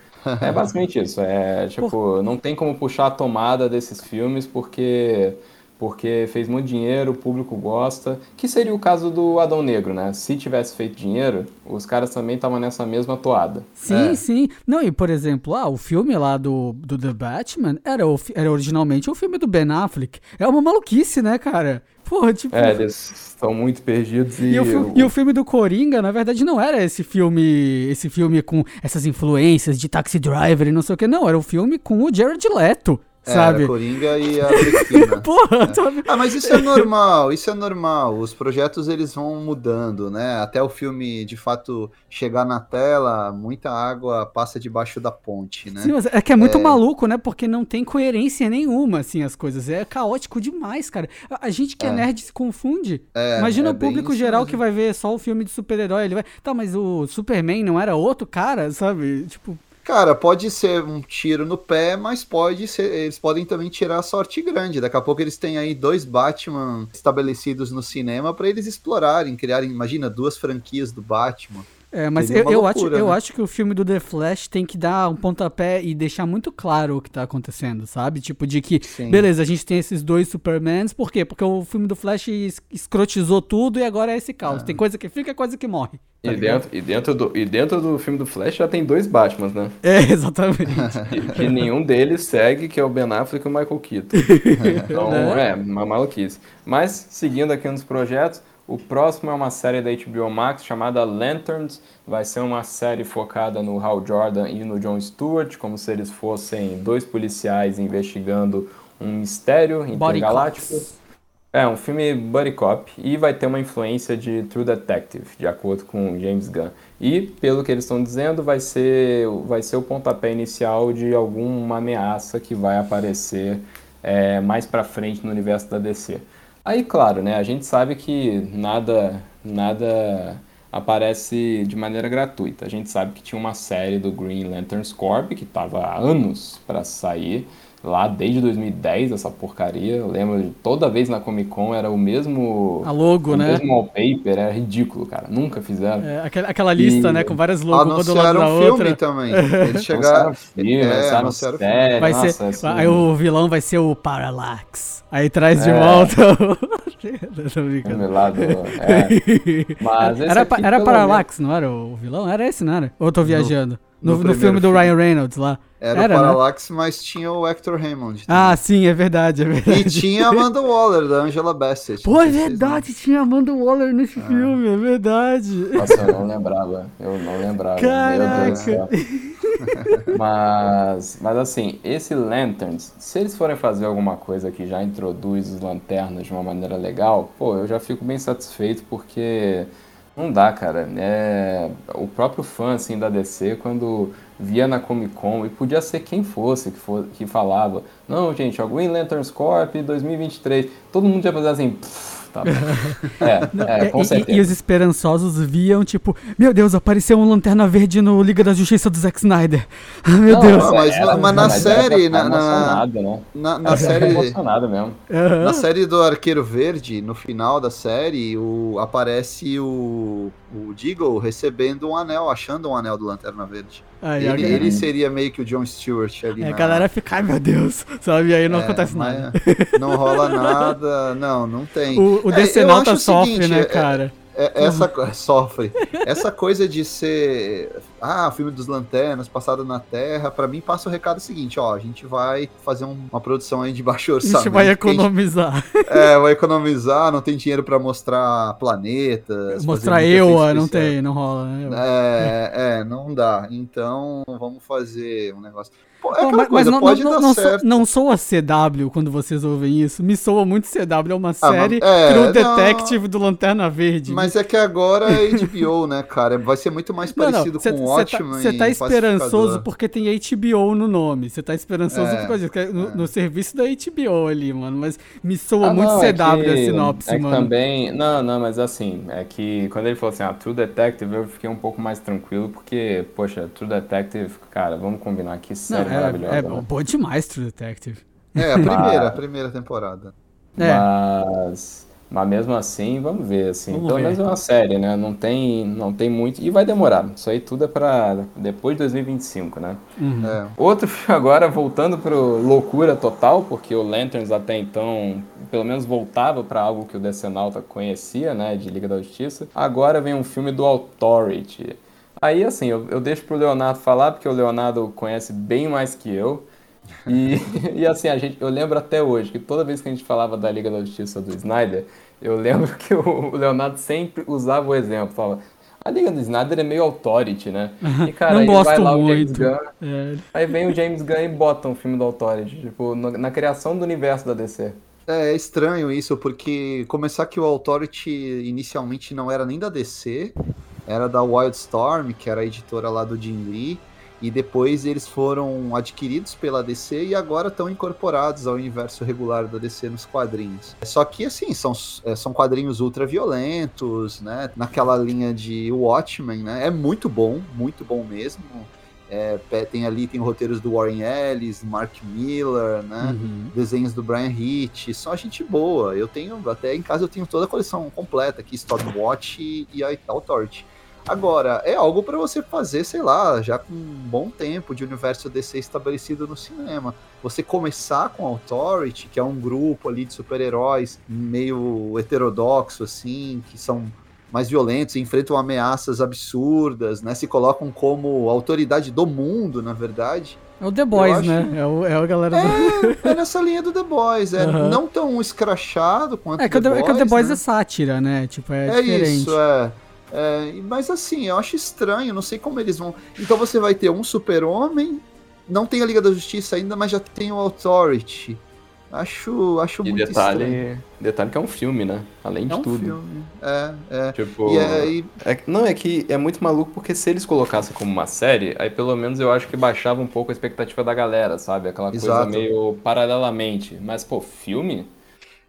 É basicamente isso. É [LAUGHS] tipo, não tem como puxar a tomada desses filmes porque porque fez muito dinheiro, o público gosta. Que seria o caso do Adão Negro, né? Se tivesse feito dinheiro, os caras também estavam nessa mesma toada. Sim, É. sim. Não, e por exemplo, ah, o filme lá do, do The Batman era, o, era originalmente o filme do Ben Affleck. É uma maluquice, né, cara? Porra, tipo. É, eles estão muito perdidos e, E o, fi- e o filme do Coringa, na verdade, não era esse filme, esse filme com essas influências de Taxi Driver e não sei o que, não, era o filme com o Jared Leto, sabe? Era Coringa e a Arlequina. [LAUGHS] Porra, sabe? Ah, mas isso é normal, isso é normal. Os projetos eles vão mudando, né? Até o filme de fato chegar na tela, muita água passa debaixo da ponte, né? Sim, mas é que é muito É. maluco, né? Porque não tem coerência nenhuma, assim, as coisas. É caótico demais, cara. A, gente que é. É. nerd se confunde. É, Imagina é o público geral mesmo. que vai ver só o filme de super-herói. Ele vai. Tá, mas o Superman não era outro cara, sabe? Tipo. Cara, pode ser um tiro no pé, mas pode ser. Eles podem também tirar a sorte grande. Daqui a pouco eles têm aí dois Batman estabelecidos no cinema pra eles explorarem, criarem, imagina, duas franquias do Batman. É, mas eu, eu loucura, acho, eu né? acho que o filme do The Flash tem que dar um pontapé e deixar muito claro o que tá acontecendo, sabe? Tipo, de que, Sim. beleza, a gente tem esses dois Supermans, por quê? Porque o filme do Flash es- escrotizou tudo e agora é esse caos. Tem coisa que fica e coisa que morre. tá E ligado? dentro, e, dentro do, e dentro do filme do Flash já tem dois Batmans, né? É, [LAUGHS] exatamente. que, [LAUGHS] que nenhum deles segue, que é o Ben Affleck e o Michael Keaton. [LAUGHS] Então, Né? é, uma maluquice. Mas, seguindo aqui nos projetos, o próximo é uma série da HBO Max chamada Lanterns. Vai ser uma série focada no Hal Jordan e no Jon Stewart, como se eles fossem dois policiais investigando um mistério intergaláctico. É, um filme buddy cop e vai ter uma influência de True Detective, de acordo com James Gunn. E, pelo que eles estão dizendo, vai ser, vai ser o pontapé inicial de alguma ameaça que vai aparecer é, mais pra frente no universo da DC. Aí, claro, né, a gente sabe que nada, nada aparece de maneira gratuita. A gente sabe que tinha uma série do Green Lantern Corp que estava há anos para sair, lá desde 2010, essa porcaria. Eu lembro de toda vez na Comic Con era o mesmo. A logo, o né? mesmo wallpaper, era ridículo, cara. Nunca fizeram. É, aquela, aquela lista, E- né, com várias logos uma do lado Anunciaram da filme outra. também. [LAUGHS] Eles Anunciaram chegaram. filme, é, anunciaram anunciaram filme. série, Vai nossa, ser, assim, aí o vilão vai ser o Parallax. Aí traz de É. volta o... [LAUGHS] Tô brincando. filme lá do- é. [LAUGHS] Mas era aqui, era Parallax, não era o vilão? Era esse, não era? Ou eu tô viajando? No No, no filme do filme. Ryan Reynolds lá. Era, Era, o né? Parallax, mas tinha o Hector Raymond. Ah, sim, é verdade, é também. verdade. [LAUGHS] e tinha a Amanda Waller, da Angela Bassett. Pô, é verdade, tinha Amanda Waller nesse filme, é verdade. Nossa, eu não lembrava. Eu não lembrava. Meu Deus do céu. [LAUGHS] Mas, mas assim, esse Lanterns, se eles forem fazer alguma coisa que já introduz os lanternas de uma maneira legal, pô, eu já fico bem satisfeito porque não dá, cara. É, o próprio fã assim da DC quando via na Comic Con e podia ser quem fosse que, for, que falava, não, gente, a Green Lanterns Corp 2023, todo mundo ia fazer assim, "Pff, tá bom. É, é, com E- e, certeza. e os esperançosos viam, tipo, meu Deus, apareceu um lanterna verde no Liga da Justiça do Zack Snyder. [LAUGHS] Meu Não, Deus. Não, mas na- mas na era série, pra na- na- né? Na, na ficar série. emocionado mesmo. Aham. Na série do Arqueiro Verde, no final da série, o, aparece o, o Deagle recebendo um anel, achando um anel do Lanterna Verde. Ele, a, ele seria meio que o John Stewart ali. a na- galera fica, ai meu Deus, [LAUGHS] sabe? E aí não É, acontece nada. [LAUGHS] Não rola [LAUGHS] nada, não, não tem. O, o É, DC eu Nota sofre, seguinte, né, é- cara? É, essa sofre. Essa coisa de ser ah, filme dos lanternas, passado na Terra, para mim passa o recado seguinte, ó, a gente vai fazer um, uma produção aí de baixo orçamento. A gente vai economizar. Gente, [LAUGHS] é, vai economizar, não tem dinheiro para mostrar planetas. Mostrar eu, não tem, não rola, né? É, é, não dá. Então, vamos fazer um negócio. É mas, coisa, mas não, pode não, não, certo. não soa CW quando vocês ouvem isso. Me soa muito CW, é uma ah, série ah, é, True Detective do Lanterna Verde. Mas é que agora é HBO, né, cara? Vai ser muito mais parecido com o Você tá, tá esperançoso porque tem HBO no nome. Você tá esperançoso é, por causa disso. É no, é. no, serviço da HBO ali, mano. Mas me soa ah, muito CW é a sinopse, é mano. também. Não, não, mas assim, é que quando ele falou assim, ah, True Detective, eu fiquei um pouco mais tranquilo, porque, poxa, True Detective, cara, vamos combinar que série não, maravilhosa. É, né? boa demais True Detective. É, a primeira, a primeira temporada. É. Mas. Mas mesmo assim, vamos ver, assim. Vamos pelo ver. menos é uma série, né? Não tem, não tem muito. E vai demorar. Isso aí tudo é pra depois de 2025, né? Uhum. É. Outro filme agora, voltando pro loucura total, porque o Lanterns até então, pelo menos voltava para algo que o Decenalta conhecia, né? De Liga da Justiça. Agora vem um filme do Authority. Aí, assim, eu, eu deixo pro Leonardo falar, porque o Leonardo conhece bem mais que eu. E, [LAUGHS] e assim, a gente, eu lembro até hoje que toda vez que a gente falava da Liga da Justiça do Snyder, eu lembro [LAUGHS] que o Leonardo sempre usava o exemplo, falava, a Liga do Snyder é meio authority, né? E, [LAUGHS] cara, não gosto vai lá muito. o James Gunn, é. aí vem o James Gunn e bota um filme do authority, tipo, na criação do universo da DC. É, é estranho isso, porque começar que o Authority inicialmente não era nem da DC, era da Wildstorm, que era a editora lá do Jim Lee, e depois eles foram adquiridos pela DC e agora estão incorporados ao universo regular da DC nos quadrinhos. Só que, assim, são, é, são quadrinhos ultra violentos, né? Naquela linha de Watchmen, né? É muito bom, muito bom mesmo. É, tem ali, tem roteiros do Warren Ellis, Mark Miller, né? Uhum. Desenhos do Brian Hitch, só gente boa. Eu tenho, até em casa eu tenho toda a coleção completa aqui, Stormwatch e, e Authority. Agora, é algo para você fazer, sei lá, já com um bom tempo de universo DC estabelecido no cinema. Você começar com Authority, que é um grupo ali de super-heróis meio heterodoxo, assim, que são mais violentos, enfrentam ameaças absurdas, né? Se colocam como autoridade do mundo, na verdade. É o The Boys, acho... né? É, o, é a galera é, do... é nessa linha do The Boys. É uhum. não tão escrachado quanto é que The, Boys. É que o The Boys né? é sátira, né? Tipo, é, é diferente. isso, é. É, mas assim, eu acho estranho, não sei como eles vão. Então você vai ter um super-homem, não tem a Liga da Justiça ainda, mas já tem o Authority. Acho, acho e muito detalhe, estranho. detalhe que é um filme, né? Além de é um tudo. Filme. É, é. Tipo, e aí... é, não, é que é muito maluco porque se eles colocassem como uma série, aí pelo menos eu acho que baixava um pouco a expectativa da galera, sabe? Aquela Exato. coisa meio paralelamente. Mas, pô, filme?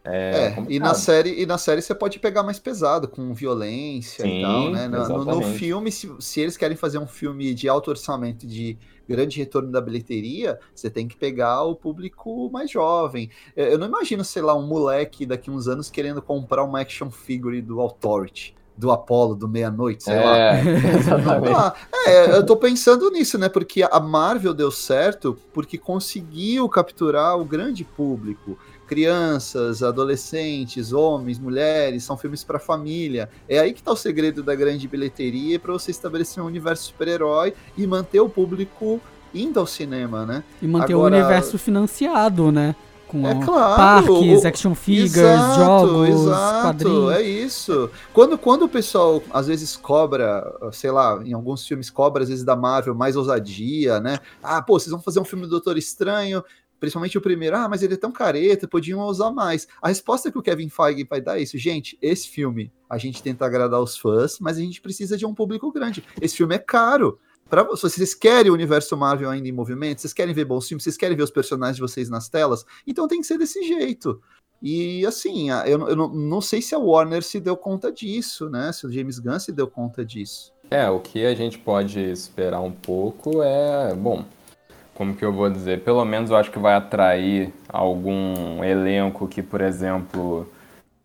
É, é e na série e na série você pode pegar mais pesado com violência Sim, e tal, né? No, no filme, se, se, eles querem fazer um filme de alto orçamento de grande retorno da bilheteria, você tem que pegar o público mais jovem. Eu não imagino, sei lá, um moleque daqui uns anos querendo comprar uma action figure do Authority do Apollo, do Meia-Noite, sei é, lá. [LAUGHS] É, eu tô pensando nisso, né? Porque a Marvel deu certo porque conseguiu capturar o grande público crianças, adolescentes, homens, mulheres, são filmes para família. É aí que está o segredo da grande bilheteria para você estabelecer um universo super-herói e manter o público indo ao cinema, né? E manter Agora... o universo financiado, né? Com é claro, parques, o, action figures, exato, jogos, exato, quadrinhos. É isso. Quando, quando o pessoal às vezes cobra, sei lá, em alguns filmes cobra às vezes da Marvel mais ousadia, né? Ah, pô, vocês vão fazer um filme do Doutor Estranho, principalmente o primeiro, ah, mas ele é tão careta, podiam usar mais. A resposta que o Kevin Feige vai dar é isso, gente, esse filme, a gente tenta agradar os fãs, mas a gente precisa de um público grande. Esse filme é caro. Pra, se vocês querem o universo Marvel ainda em movimento, vocês querem ver bons filmes, vocês querem ver os personagens de vocês nas telas, então tem que ser desse jeito. E assim, eu, eu não, não sei se a Warner se deu conta disso, né? Se o James Gunn se deu conta disso. É, o que a gente pode esperar um pouco é, bom, como que eu vou dizer, pelo menos eu acho que vai atrair algum elenco que, por exemplo,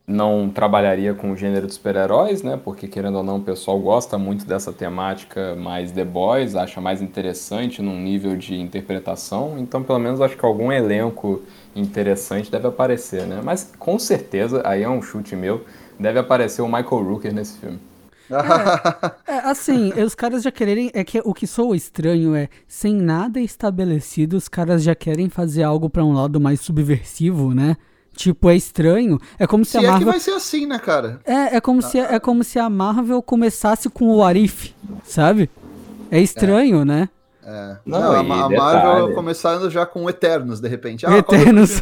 não trabalharia com o gênero de super-heróis, né? Porque querendo ou não, o pessoal gosta muito dessa temática mais The Boys, acha mais interessante num nível de interpretação. Então, pelo menos acho que algum elenco interessante deve aparecer, né? Mas com certeza, aí é um chute meu, deve aparecer o Michael Rooker nesse filme. É, é, assim, [LAUGHS] os caras já querem. É que o que soa estranho é, sem nada estabelecido, os caras já querem fazer algo para um lado mais subversivo, né? Tipo, é estranho. É como se, se a Marvel. É que vai ser assim, né, cara? É, é como, ah. se, é como se a Marvel começasse com o Arif, sabe? É estranho, é. né? É. Não, Não a, a Marvel começando já com Eternos, de repente. Ah, Eternos.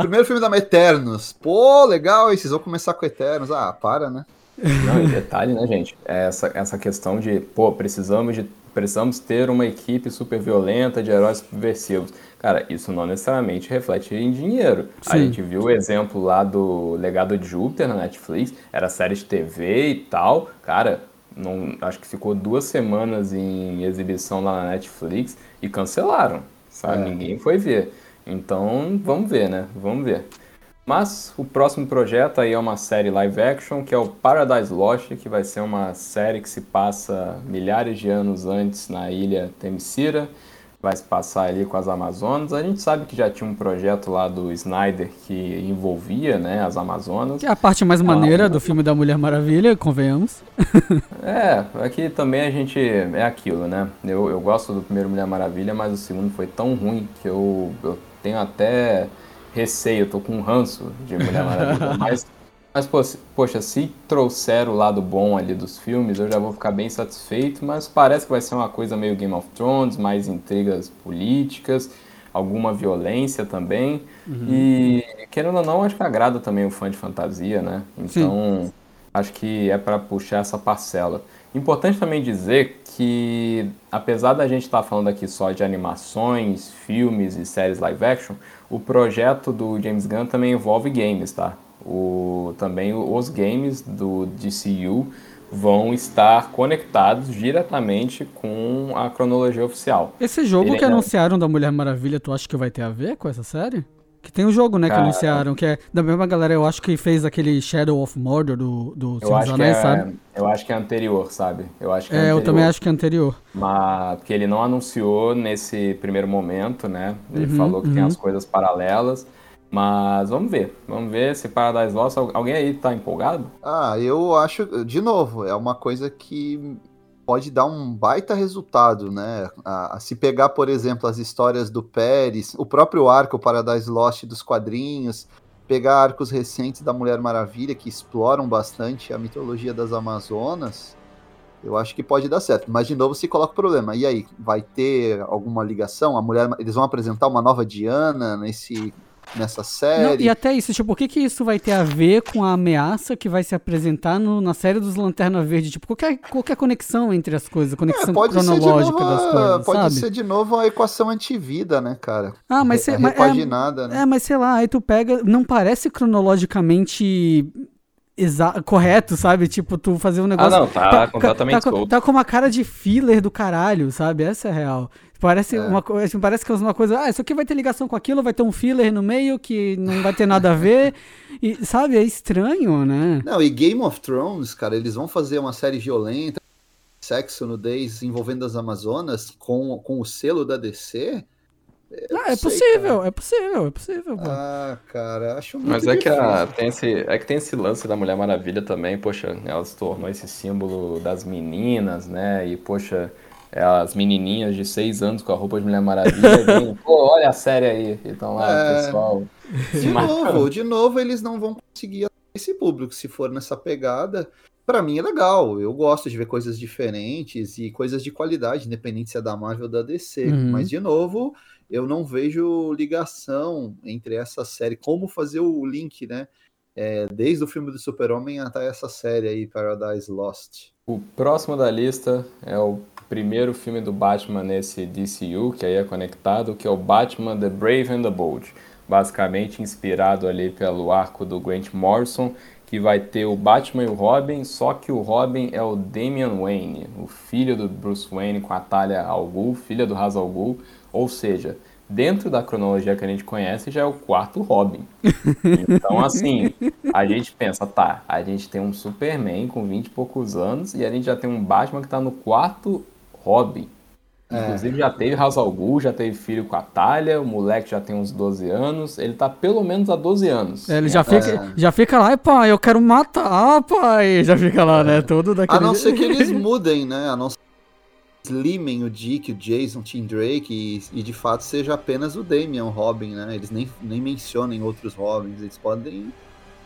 Primeiro filme [LAUGHS] da Eternos. Pô, legal, e vocês vão começar com Eternos. Ah, para, né? Não, e detalhe, né, gente? É essa, essa questão de, pô, precisamos, de, precisamos ter uma equipe super violenta de heróis subversivos. Cara, isso não necessariamente reflete em dinheiro. Sim. A gente viu o exemplo lá do Legado de Júpiter na Netflix, era série de TV e tal. Cara, não, acho que ficou duas semanas em exibição lá na Netflix e cancelaram, sabe? É. Ninguém foi ver. Então, vamos ver, né? Vamos ver. Mas o próximo projeto aí é uma série live action, que é o Paradise Lost, que vai ser uma série que se passa milhares de anos antes na ilha Themyscira, vai se passar ali com as Amazonas. A gente sabe que já tinha um projeto lá do Snyder que envolvia, né, as Amazonas. Que é a parte mais maneira do filme da Mulher Maravilha, convenhamos. [LAUGHS] é, aqui também a gente é aquilo, né? Eu, eu gosto do primeiro Mulher Maravilha, mas o segundo foi tão ruim que eu, eu tenho até receio, tô com um ranço de Mulher [LAUGHS] Maravilha. mas, mas poxa, se trouxer o lado bom ali dos filmes, eu já vou ficar bem satisfeito. Mas parece que vai ser uma coisa meio Game of Thrones, mais intrigas políticas, alguma violência também. Uhum. E, querendo ou não, acho que agrada também o fã de fantasia, né? Então, Sim. acho que é para puxar essa parcela. Importante também dizer que, apesar da gente estar tá falando aqui só de animações, filmes e séries live action, o projeto do James Gunn também envolve games, tá? O, também os games do DCU vão estar conectados diretamente com a cronologia oficial. Esse jogo Ele que anunciaram da Mulher Maravilha, tu acha que vai ter a ver com essa série? Que tem um jogo, né, Cara, que anunciaram, que é da mesma galera, eu acho que fez aquele Shadow of Mordor do, do Senhor dos Anéis, é, sabe? Eu acho que é anterior, sabe? Eu acho que é, é eu também acho que é anterior. Mas, porque ele não anunciou nesse primeiro momento, né? Ele uhum, falou que uhum. tem as coisas paralelas. Mas vamos ver, vamos ver se Paradise Lost, alguém aí tá empolgado? Ah, eu acho, de novo, é uma coisa que pode dar um baita resultado, né? A, a, se pegar, por exemplo, as histórias do Pérez, o próprio arco Paradise Lost dos quadrinhos, pegar arcos recentes da Mulher Maravilha que exploram bastante a mitologia das Amazonas, eu acho que pode dar certo. Mas de novo se coloca o problema. E aí, vai ter alguma ligação? A mulher, eles vão apresentar uma nova Diana nesse nessa série. Não, e até isso, tipo, o que que isso vai ter a ver com a ameaça que vai se apresentar no, na série dos Lanterna Verde? Tipo, qualquer, qualquer conexão entre as coisas, conexão é, cronológica novo, das coisas, Pode sabe? ser de novo a equação antivida, né, cara? Ah, mas... Mas é, né? É, mas sei lá, aí tu pega... Não parece cronologicamente Exa correto, sabe? Tipo, tu fazer um negócio. Ah, não, tá, tá completamente tá, tá, tá, com uma cara de filler do caralho, sabe? Essa é a real. Parece, é. uma, assim, parece que é uma coisa. Ah, isso aqui vai ter ligação com aquilo, vai ter um filler no meio que não vai ter nada a ver. [LAUGHS] e, sabe? É estranho, né? Não, e Game of Thrones, cara, eles vão fazer uma série violenta, sexo, nudez envolvendo as Amazonas com, com o selo da DC. Ah, é sei, possível, cara. é possível, é possível. Pô. Ah, cara, acho muito Mas é difícil. que, a, tem esse, é que tem esse lance da Mulher Maravilha também, poxa, ela se tornou esse símbolo das meninas, né? E, poxa, é as menininhas de seis anos com a roupa de Mulher Maravilha, [LAUGHS] vem, pô, olha a série aí. Então lá, é... pessoal. De novo, de novo, eles não vão conseguir esse público se for nessa pegada. Para mim é legal, eu gosto de ver coisas diferentes e coisas de qualidade, independente se é da Marvel ou da DC. Uhum. Mas, de novo, eu não vejo ligação entre essa série, como fazer o link, né? É, desde o filme do Super-Homem até essa série aí, Paradise Lost. O próximo da lista é o primeiro filme do Batman nesse DCU, que aí é conectado, que é o Batman The Brave and the Bold. Basicamente inspirado ali pelo arco do Grant Morrison, que vai ter o Batman e o Robin, só que o Robin é o Damian Wayne, o filho do Bruce Wayne com a Talia Al Ghul, filha do Ra's al Ghul, ou seja, dentro da cronologia que a gente conhece, já é o quarto Robin. [LAUGHS] Então, assim, a gente pensa, tá, a gente tem um Superman com 20 e poucos anos e a gente já tem um Batman que tá no quarto Robin. É. Inclusive já teve Ghul, já teve filho com a Talia, o moleque já tem uns 12 anos, ele tá pelo menos há 12 anos. É, ele já, fica, já fica lá, pai, eu quero matar, pai, [LAUGHS] já fica lá, né, todo daquele... A não ser que [LAUGHS] eles mudem, né, a não ser que eles limem o Dick, o Jason, o Tim Drake e, e, de fato seja apenas o Damian, o Robin, né, eles nem, nem mencionem outros Robins, eles podem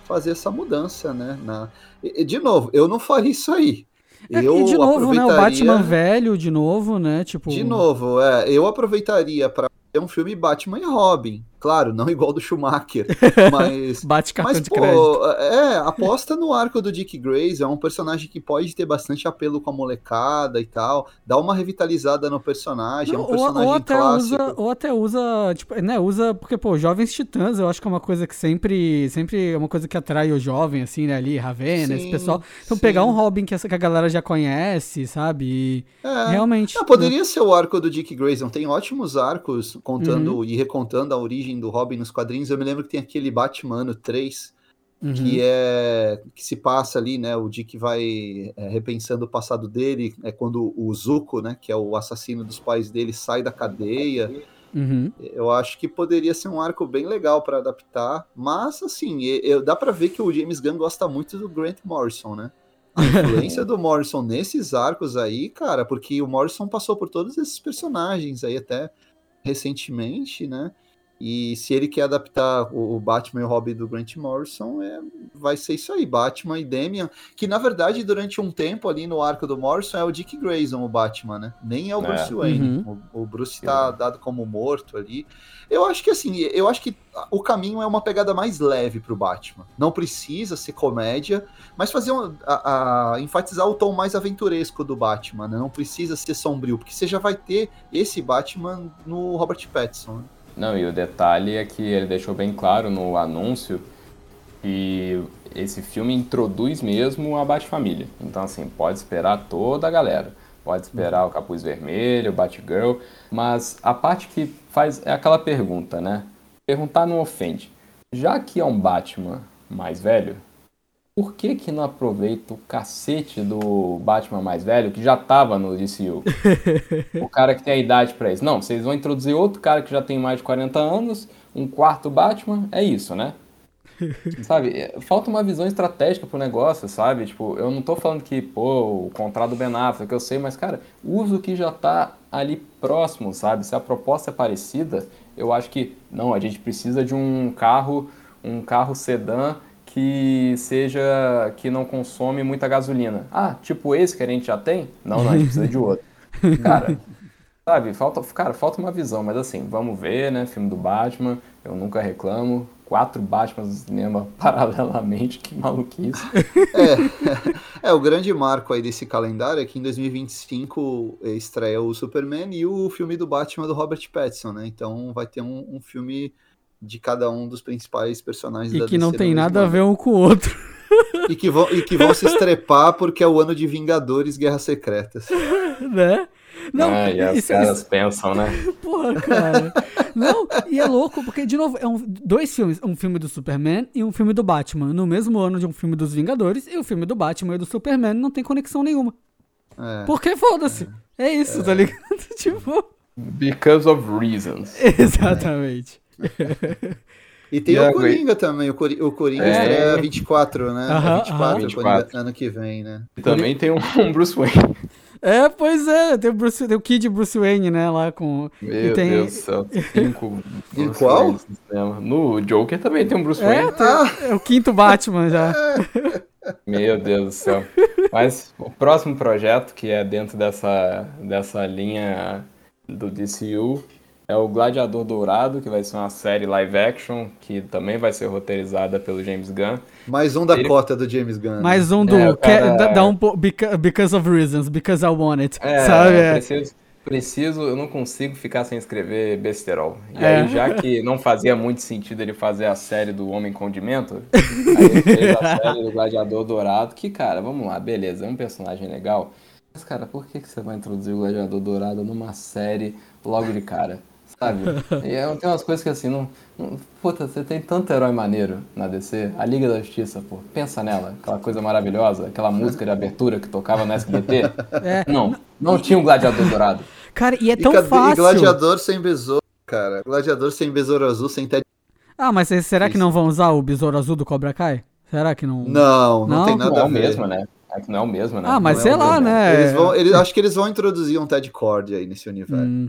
fazer essa mudança, né, na... E, de novo, eu não faria isso aí, é, eu e de novo, né? O Batman velho, de novo, né? Tipo... De novo, é. Eu aproveitaria para é um filme Batman e Robin. Claro, não [LAUGHS] igual do Schumacher, [LAUGHS] mas. Bate cartão mas, de pô, crédito. É, aposta no arco do Dick Grayson, é um personagem que pode ter bastante apelo com a molecada e tal. Dá uma revitalizada no personagem, não, é um personagem ou, ou até clássico. Usa, ou até usa, tipo, né, usa, porque, pô, Jovens Titãs, eu acho que é uma coisa que sempre, sempre é uma coisa que atrai o jovem, assim, né, ali, Ravena, esse pessoal. Então sim. pegar um Robin que, essa, que a galera já conhece, sabe? É. realmente. Não, poderia né? ser o arco do Dick Grayson, tem ótimos arcos contando uhum. e recontando a origem do Robin nos quadrinhos. Eu me lembro que tem aquele Batman 3 uhum. que é que se passa ali, né? O Dick vai é, repensando o passado dele, é quando o Zuko, né, que é o assassino dos pais dele, sai da cadeia. Uhum. Eu acho que poderia ser um arco bem legal para adaptar, mas assim, eu, dá para ver que o James Gunn gosta muito do Grant Morrison, né? A [LAUGHS] influência do Morrison nesses arcos aí, cara, porque o Morrison passou por todos esses personagens aí até recentemente, né? E se ele quer adaptar o, Batman e o Robin do Grant Morrison, é, vai ser isso aí, Batman e Damian, que na verdade durante um tempo ali no arco do Morrison é o Dick Grayson, o Batman, né? Nem é o Bruce é. Wayne. Uhum. O, o, Bruce está dado como morto ali. Eu acho que assim, eu acho que o caminho é uma pegada mais leve pro Batman. Não precisa ser comédia, mas fazer um, a, a, enfatizar o tom mais aventuresco do Batman, né? Não precisa ser sombrio, porque você já vai ter esse Batman no Robert Pattinson. Né? Não, e o detalhe é que ele deixou bem claro no anúncio que esse filme introduz mesmo a Bat-família. Então, assim, pode esperar toda a galera. Pode esperar o Capuz Vermelho, o Batgirl, mas a parte que faz é aquela pergunta, né? Perguntar não ofende. Já que é um Batman mais velho, por que que não aproveita o cacete do Batman mais velho, que já tava no DCU? [LAUGHS] o cara que tem a idade para isso. Não, vocês vão introduzir outro cara que já tem mais de 40 anos, um quarto Batman, é isso, né? [LAUGHS] sabe, é, falta uma visão estratégica pro negócio, sabe? Tipo, eu não tô falando que, pô, o contrato do Ben Affleck, eu sei, mas, cara, usa o que já tá ali próximo, sabe? Se a proposta é parecida, eu acho que, não, a gente precisa de um carro, um carro sedã que seja que não consome muita gasolina. Ah, tipo esse que a gente já tem? Não, não, a gente precisa de outro. [LAUGHS] Cara, sabe, falta, cara, falta uma visão, mas assim, vamos ver, né? Filme do Batman, eu nunca reclamo. Quatro Batman no cinema [LAUGHS] paralelamente, que maluquice. É, [LAUGHS] é, o grande marco aí desse calendário é que em 2025 estreia o Superman e o filme do Batman do Robert Pattinson, né? Então vai ter um, um filme de cada um dos principais personagens e da que não tem nada a ver um com o outro. E que, vão, e que vão se estrepar porque é o ano de Vingadores Guerras Secretas. [LAUGHS] né? Não, ah, e as caras isso... pensam, né? [LAUGHS] Porra, cara. Não, e é louco, porque, de novo, é um, dois filmes, um filme do Superman e um filme do Batman, no mesmo ano de um filme dos Vingadores, e o filme do Batman e do Superman não tem conexão nenhuma. É, porque foda-se. É. é. isso, é. tá ligado? [LAUGHS] tipo. Because of reasons. Exatamente. E tem o Coringa também, o, Cori o Coringa é. estreia 24, né? Uh -huh, 24, uh -huh. 24. ano que vem, né? E também tem um, um, Bruce Wayne. É, pois é, tem o, Bruce, tem o Kid Bruce Wayne, né, lá com... Meu tem... Deus do céu, cinco [LAUGHS] E qual? No Joker também tem um Bruce é, Wayne. Ah. É o quinto Batman já. [LAUGHS] Meu Deus do céu. Mas o próximo projeto, que é dentro dessa, dessa linha do DCU, é o Gladiador Dourado, que vai ser uma série live action, que também vai ser roteirizada pelo James Gunn. Mais um da Ele... cota do James Gunn. Mais um do. É, cara... dá, dá um because of reasons, because I want it. É, sabe? É. Preciso, preciso, eu não consigo ficar sem escrever besterol. E é. aí, já que [LAUGHS] não fazia muito sentido ele fazer a série do Homem Condimento, [LAUGHS] aí ele fez a série do Gladiador Dourado, que, cara, vamos lá, beleza, é um personagem legal. Mas, cara, por que, que você vai introduzir o Gladiador Dourado numa série logo de cara? Sabe? E é, tem umas coisas que assim, não, não. Puta, você tem tanto herói maneiro na DC. A Liga da Justiça, pô, pensa nela. Aquela coisa maravilhosa, aquela música de abertura que tocava no SBT. É. Não, não tinha um gladiador dourado. Cara, e é tão e, fácil. E Gladiador sem besouro, cara. Gladiador sem besouro azul, sem Ted. Ah, mas será Isso. que não vão usar o besouro azul do Cobra Kai? Será que não. Não, não, não tem nada não é a ver. o mesmo, né? É que não é o mesmo, né? Ah, mas não sei é lá, né? Eles vão, eles, acho que eles vão introduzir um Ted Cord aí nesse universo. Hum.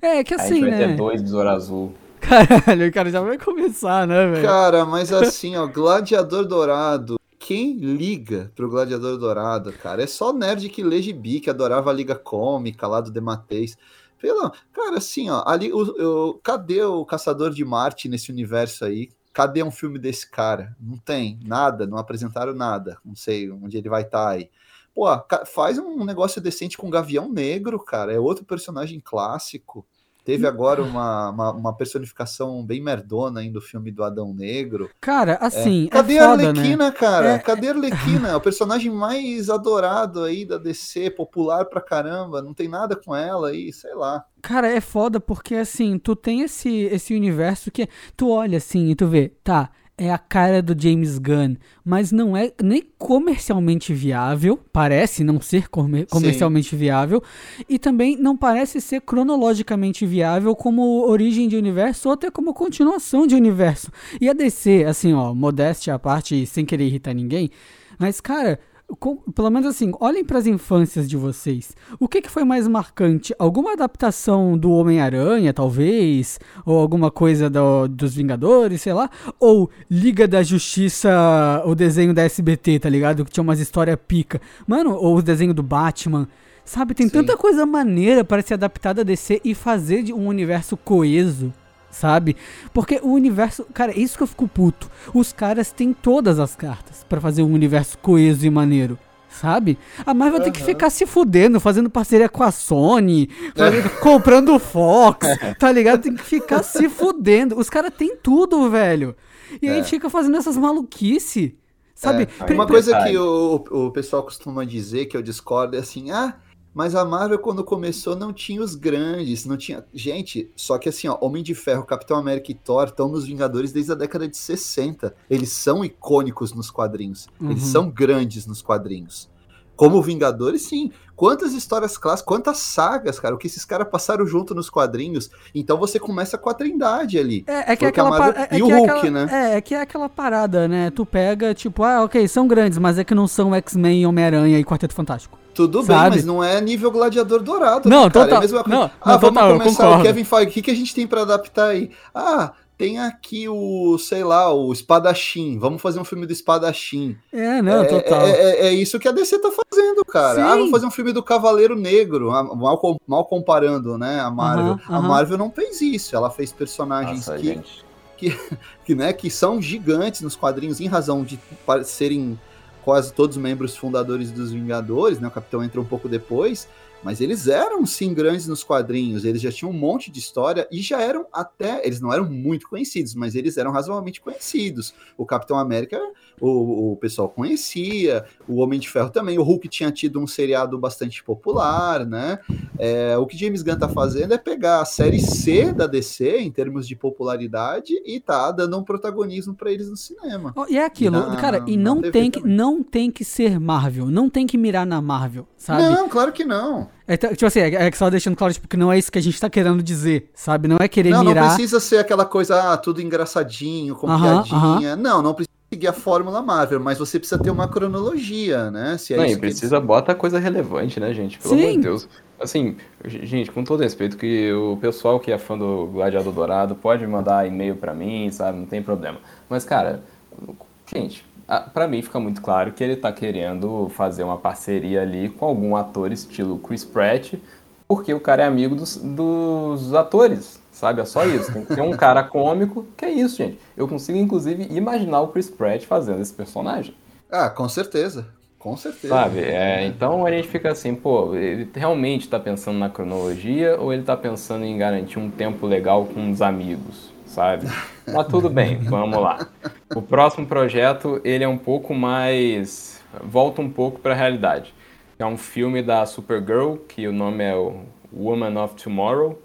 É, que assim, a gente vai né? ter dois besouro azul. [LAUGHS] Caralho, o cara já vai começar, né, velho? Cara, mas assim, ó, Gladiador Dourado. Quem liga pro Gladiador Dourado, cara? É só nerd que lê gibi, que adorava a Liga Cômica lá do Dematês. Pelo, cara, assim, ó, ali, o, o, cadê o Caçador de Marte nesse universo aí? Cadê um filme desse cara? Não tem nada, não apresentaram nada. Não sei onde ele vai estar tá aí. Pô, faz um negócio decente com Gavião Negro, cara. É outro personagem clássico. Teve agora uma, uma, uma, personificação bem merdona aí do filme do Adão Negro. Cara, é. assim. É. Cadê é foda, a Arlequina, né? cara? É... Cadê a Arlequina? o personagem mais adorado aí da DC, popular pra caramba. Não tem nada com ela aí, sei lá. Cara, é foda porque assim, tu tem esse, esse universo que tu olha assim e tu vê, tá, é a cara do James Gunn, mas não é nem comercialmente viável, parece não ser comer comercialmente Sim. viável, e também não parece ser cronologicamente viável como origem de universo ou até como continuação de universo. E a DC, assim, ó, modéstia à parte, sem querer irritar ninguém, mas cara, com, pelo menos assim, olhem para as infâncias de vocês. O que, que foi mais marcante? Alguma adaptação do Homem-Aranha, talvez? Ou alguma coisa do, dos Vingadores, sei lá? Ou Liga da Justiça, o desenho da SBT, tá ligado? Que tinha umas histórias pica. Mano, ou o desenho do Batman. Sabe, tem Sim. tanta coisa maneira para ser adaptada a DC e fazer de um universo coeso sabe? Porque o universo, cara, é isso que eu fico puto. Os caras têm todas as cartas para fazer um universo coeso e maneiro. Sabe? A Marvel uhum. tem que ficar se fudendo, fazendo parceria com a Sony, fazendo, [LAUGHS] comprando Fox, tá ligado? Tem que ficar se fudendo. Os caras têm tudo, velho. E é. aí fica fazendo essas maluquice. Sabe? É. Uma coisa que o, o pessoal costuma dizer que eu discordo é assim: ah, mas a Marvel, quando começou, não tinha os grandes, não tinha. Gente, só que assim, ó, Homem de Ferro, Capitão América e Thor estão nos Vingadores desde a década de 60. Eles são icônicos nos quadrinhos. Uhum. Eles são grandes nos quadrinhos. Como Vingadores, sim. Quantas histórias clássicas, quantas sagas, cara, o que esses caras passaram junto nos quadrinhos. Então você começa com a Trindade ali. É, é que é aquela Marvel... é, é, E o é Hulk, aquela, né? É, é que é aquela parada, né? Tu pega, tipo, ah, ok, são grandes, mas é que não são X-Men, Homem-Aranha e Quarteto Fantástico. Tudo Sabe? bem, mas não é nível gladiador dourado. Não, né, cara? total. É a mesma coisa. Não, ah, não, vamos total, começar o Kevin Feige. O que, que a gente tem para adaptar aí? Ah, tem aqui o, sei lá, o Espadachim. Vamos fazer um filme do Espadachim. É, não, é, total. É, é, é, isso que a DC tá fazendo, cara. Sim. Ah, vamos fazer um filme do Cavaleiro Negro. Ah, mal, mal comparando, né, a Marvel. Uhum, uhum. A Marvel não fez isso. Ela fez personagens Nossa, que, que, [LAUGHS] que, né, que são gigantes nos quadrinhos em razão de serem quase todos membros fundadores dos Vingadores, né? O Capitão entrou um pouco depois, mas eles eram sim grandes nos quadrinhos, eles já tinham um monte de história e já eram até, eles não eram muito conhecidos, mas eles eram razoavelmente conhecidos. O Capitão América, o, o pessoal conhecia, o Homem de Ferro também, o Hulk tinha tido um seriado bastante popular, né? É, o que James Gunn tá fazendo é pegar a série C da DC em termos de popularidade e tá dando um protagonismo para eles no cinema. Oh, e é aquilo, Na- cara, e não tem, que, não tem que ser Marvel, não tem que mirar na Marvel, sabe? Não, claro que não. É, tipo assim, é, é que só deixando claro, tipo, que não é isso que a gente tá querendo dizer, sabe? Não é querer Não, não mirar. precisa ser aquela coisa, ah, tudo engraçadinho, com Aham, piadinha. Não, não precisa seguir a fórmula Marvel, mas você precisa ter uma cronologia, né? Se é Não, isso e que precisa, bota coisa relevante, né, gente? Pelo Sim. amor de Deus. Assim, gente, com todo respeito, que o pessoal que é fã do Gladiador Dourado pode mandar e-mail pra mim, sabe? Não tem problema. Mas, cara, gente, a- pra mim fica muito claro que ele tá querendo fazer uma parceria ali com algum ator estilo Chris Pratt, porque o cara é amigo dos, dos atores, sabe? É só isso. Tem que ter um [LAUGHS] cara cômico, que é isso, gente. Eu consigo, inclusive, imaginar o Chris Pratt fazendo esse personagem. Ah, com certeza. Com certeza. Sabe? É, então a gente fica assim, pô, ele realmente tá pensando na cronologia ou ele tá pensando em garantir um tempo legal com os amigos, sabe? Mas tudo bem, [LAUGHS] vamos lá. O próximo projeto, ele é um pouco mais. volta um pouco pra realidade. É um filme da Supergirl, que o nome é Woman of Tomorrow,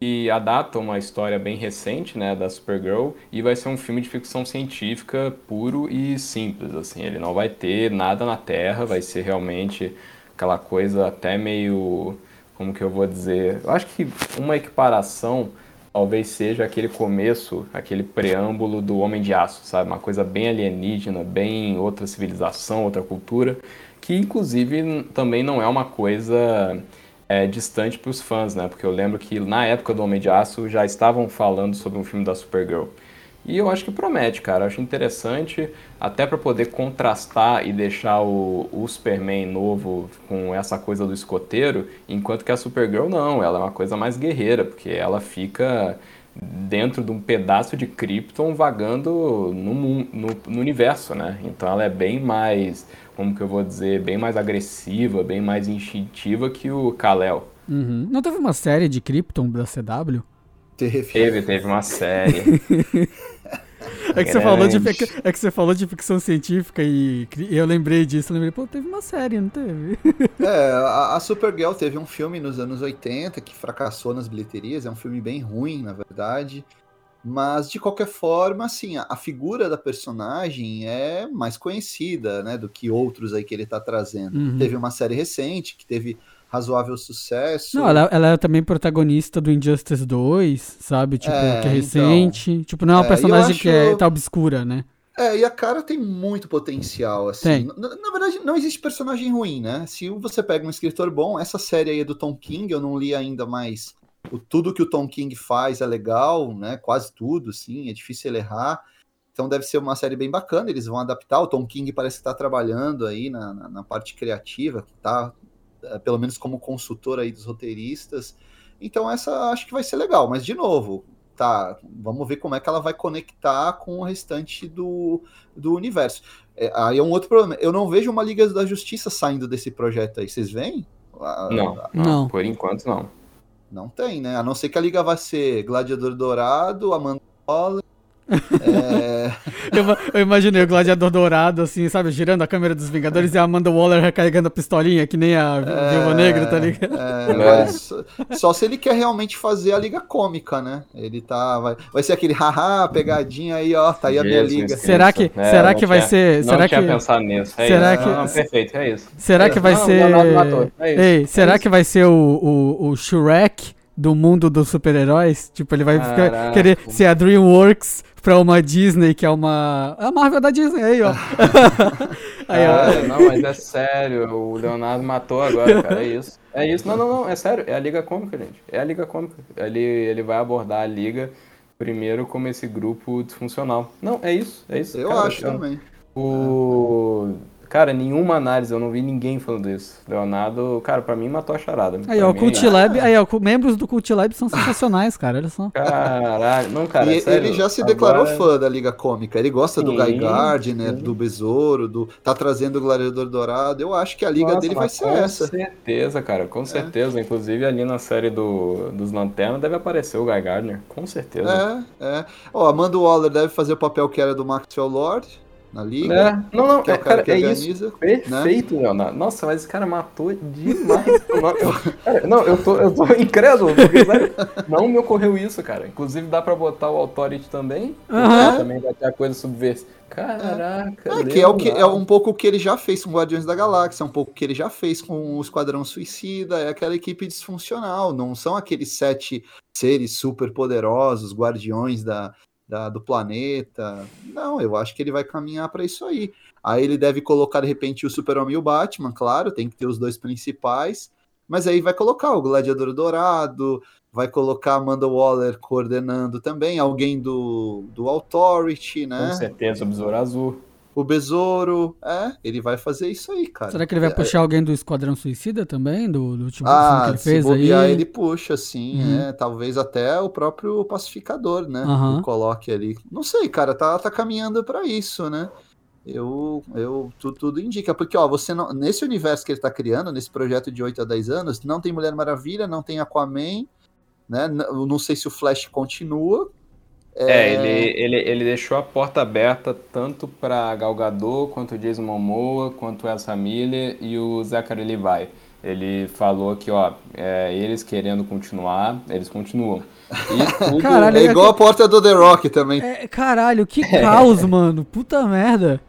e adapta uma história bem recente, né, da Supergirl, e vai ser um filme de ficção científica puro e simples, assim, ele não vai ter nada na Terra, vai ser realmente aquela coisa até meio, como que eu vou dizer? Eu acho que uma equiparação talvez seja aquele começo, aquele preâmbulo do Homem de Aço, sabe? Uma coisa bem alienígena, bem outra civilização, outra cultura, que inclusive também não é uma coisa é, distante para os fãs, né? Porque eu lembro que na época do Homem de Aço já estavam falando sobre um filme da Supergirl. E eu acho que promete, cara. Eu acho interessante, até para poder contrastar e deixar o, o, Superman novo com essa coisa do escoteiro, enquanto que a Supergirl não, ela é uma coisa mais guerreira, porque ela fica dentro de um pedaço de Krypton vagando no, no, no universo, né? Então ela é bem mais, como que eu vou dizer, bem mais agressiva, bem mais instintiva que o Kal-El. Uhum. Não teve uma série de Krypton da CW? Teve. Teve, teve uma série. [LAUGHS] É que, você falou de, é que você falou de ficção científica e eu lembrei disso. Eu lembrei, pô, teve uma série, não teve? É, a, a Supergirl teve um filme nos anos 80 que fracassou nas bilheterias. É um filme bem ruim, na verdade. Mas, de qualquer forma, assim, a, a, figura da personagem é mais conhecida, né, do que outros aí que ele tá trazendo. Uhum. Teve uma série recente que teve razoável sucesso. Não, ela, ela é também protagonista do Injustice 2, sabe? Tipo, é, que é recente. Então, tipo, não é uma é, personagem acho... que é, tá obscura, né? É, e a cara tem muito potencial, assim. Na, na, verdade, não existe personagem ruim, né? Se você pega um escritor bom, essa série aí é do Tom King, eu não li ainda mais. O, tudo que o Tom King faz é legal, né? Quase tudo, sim, é difícil ele errar. Então deve ser uma série bem bacana, eles vão adaptar. O Tom King parece estar tá trabalhando aí na, na, na parte criativa, tá eh, pelo menos como consultor aí dos roteiristas. Então essa acho que vai ser legal, mas de novo, tá, vamos ver como é que ela vai conectar com o restante do, do universo. É, aí é um outro problema. Eu não vejo uma Liga da Justiça saindo desse projeto aí. Vocês veem? Não, não, por enquanto não. Não tem, né? A não ser que a liga vai ser Gladiador Dourado, Amanda Waller, é... eu, eu, imaginei o gladiador dourado, assim, sabe, girando a câmera dos Vingadores e a Amanda Waller recarregando a pistolinha, que nem a é... Viúva Negra, tá ligado? É, só, só se ele quer realmente fazer a liga cômica, né? Ele tá. Vai, vai ser aquele haha, pegadinha aí, ó, tá aí a minha liga. Será que, é, será que vai tinha, ser. Será que, pensar nisso. É será isso. que, não, perfeito, é isso. Será que vai não, ser. É Ei, será que vai ser o, o, o Shrek? Do mundo dos super-heróis. Tipo, ele vai ficar, querer ser a DreamWorks pra uma Disney, que é uma. A Marvel da Disney, aí, ó. [LAUGHS] aí, ó. não, mas é sério, o Leonardo matou agora, cara. É isso. É isso. Não, não, não, é sério. É a Liga Cômica, gente. É a Liga Cômica. Ele, ele vai abordar a Liga primeiro como esse grupo disfuncional. Não, é isso. É isso. Eu cara, acho também. O. Cara, nenhuma análise, eu não vi ninguém falando isso. Leonardo, cara, pra mim matou a charada. Aí, ó, o Cult é... Lab, aí, ó, membros do Cult Lab são sensacionais, cara, olha só. Caralho, não, cara, e, sério, Ele já se declarou agora... fã da Liga Cômica, ele gosta sim, do Guy Gardner, do Besouro, do... tá trazendo o Gladiador Dourado, eu acho que a liga Nossa, dele vai ser com essa. Com certeza, cara, com é. certeza. Inclusive ali na série do, dos Lanternas deve aparecer o Guy Gardner, com certeza. É, é. Ó, Amanda Waller deve fazer o papel que era do Maxwell Lord, na liga. É. Não, não, é, cara, é isso. Perfeito, né? Leonardo. Nossa, mas esse cara matou demais. [LAUGHS] eu, cara, não, eu tô, eu tô [LAUGHS] incrédulo, porque não me ocorreu isso, cara. Inclusive dá pra botar o Authority também. Uhum. Também vai ter a coisa subversiva. Caraca, é, que é, o que é um pouco o que ele já fez com Guardiões da Galáxia, é um pouco o que ele já fez com o Esquadrão Suicida, é aquela equipe disfuncional, não são aqueles sete seres super poderosos, guardiões da, da, do planeta. Não, eu acho que ele vai caminhar para isso aí. Aí ele deve colocar de repente o Super-Homem e o Batman, claro, tem que ter os dois principais. Mas aí vai colocar o Gladiador Dourado, vai colocar Amanda Waller coordenando também, alguém do, do Authority, né? Com certeza, o Besouro Azul o Besouro. É, ele vai fazer isso aí, cara. Será que ele vai é, puxar é... alguém do Esquadrão Suicida também? Do, do último ah, filme que ele fez bobear, aí? ele puxa, sim. Uhum. É, talvez até o próprio Pacificador, né? Uhum. Coloque ali. Não sei, cara, tá, tá caminhando para isso, né? Eu, eu tudo, tudo, indica, porque ó, você não, nesse universo que ele tá criando, nesse projeto de 8 a 10 anos, não tem Mulher Maravilha, não tem Aquaman, né? Não, não sei se o Flash continua, é, é, ele, ele, ele deixou a porta aberta tanto para Gal Gadot, quanto Jason Momoa, quanto Ezra Miller e o Zachary Levi. Ele falou que, ó, é, eles querendo continuar, eles continuam. [LAUGHS] Tudo... Caralho, é igual a porta do The Rock também. É, caralho, que caos, [LAUGHS] mano. Puta merda.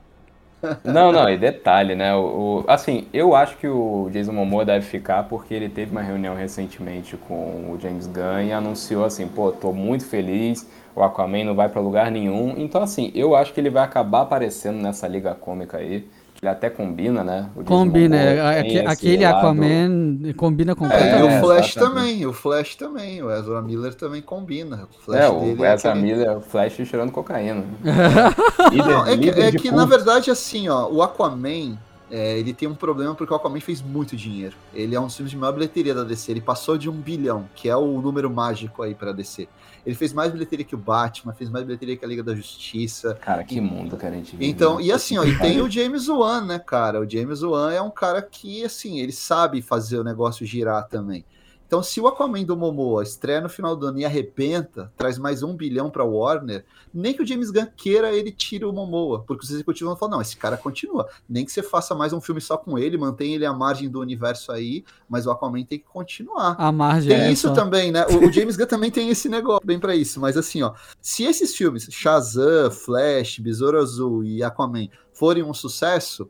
Não, não, e detalhe, né? O, o, assim, eu acho que o Jason Momoa deve ficar porque ele teve uma reunião recentemente com o James Gunn e anunciou assim, pô, tô muito feliz, o Aquaman não vai para lugar nenhum. Então, assim, eu acho que ele vai acabar aparecendo nessa liga cômica aí. Ele até combina, né? combina, é, aquele lado... Aquaman combina completamente. É, e o Flash também, o Flash também, o Ezra Miller também combina. O Flash é, o Ezra é. Miller, o Flash cheirando cocaína. [LAUGHS] Não, é que, é que na verdade, assim, ó, o Aquaman, é, ele tem um problema porque o Aquaman fez muito dinheiro. Ele é um dos filmes de maior bilheteria da DC. Ele passou de um bilhão, que é o número mágico aí pra DC. Ele fez mais bilheteria que o Batman, fez mais bilheteria que a Liga da Justiça. Cara, que mundo que a gente vive. Então, né? e assim, ó, e tem o James Wan, né, cara? O James Wan é um cara que, assim, ele sabe fazer o negócio girar também. Então, se o Aquaman do Momoa estreia no final do ano e arrebenta, traz mais um bilhão para Warner, nem que o James Gunn queira, ele tira o Momoa, porque os executivos vão falar, não, esse cara continua. Nem que você faça mais um filme só com ele, mantém ele à margem do universo aí, mas o Aquaman tem que continuar. A margem Tem é isso só. também, né? O, o James Gunn também tem esse negócio bem para isso, mas assim, ó, se esses filmes, Shazam, Flash, Besouro Azul e Aquaman, forem um sucesso,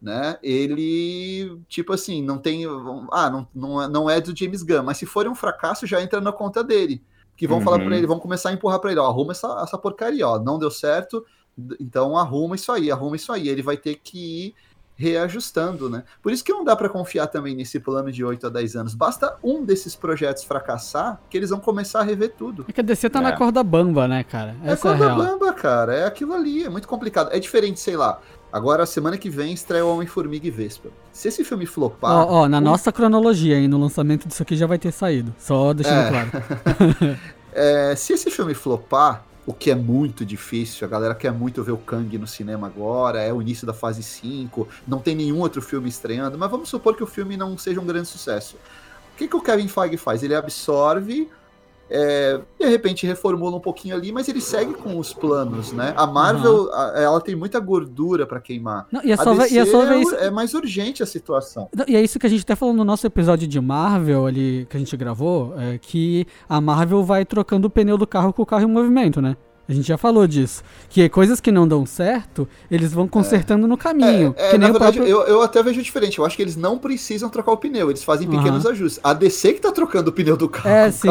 né? Ele, tipo assim, não tem. Ah, não, não, é, não é do James Gunn, mas se for um fracasso, já entra na conta dele. Que vão uhum. falar para ele, vão começar a empurrar para ele, ó, arruma essa, essa porcaria, ó, não deu certo, então arruma isso aí, arruma isso aí. Ele vai ter que ir reajustando, né? Por isso que não dá para confiar também nesse plano de 8 a 10 anos. Basta um desses projetos fracassar que eles vão começar a rever tudo. É que a DC tá é. na corda bamba, né, cara? É Essa é corda é bamba, cara. É aquilo ali, é muito complicado. É diferente, sei lá. Agora, semana que vem, estreia o Homem-Formiga e Vespa. Se esse filme flopar. Ó, ó na um... nossa cronologia, hein, no lançamento disso aqui já vai ter saído. Só deixando é... claro. [LAUGHS] é, se esse filme flopar, o que é muito difícil, a galera quer muito ver o Kang no cinema agora, é o início da fase 5, não tem nenhum outro filme estreando, mas vamos supor que o filme não seja um grande sucesso. O que, que o Kevin Feige faz? Ele absorve é, de repente reformula um pouquinho ali, mas ele segue com os planos, né? A Marvel, uhum. a, ela tem muita gordura para queimar. Não, e é só, DC e é, só ver isso... é mais urgente a situação. E é isso que a gente até falou no nosso episódio de Marvel ali, que a gente gravou, é que a Marvel vai trocando o pneu do carro com o carro em movimento, né? A gente já falou disso. Que coisas que não dão certo, eles vão consertando é. no caminho. É, é na verdade, próprio... eu, eu até vejo diferente. Eu acho que eles não precisam trocar o pneu, eles fazem pequenos uhum. ajustes. A DC que tá trocando o pneu do carro. É, sim.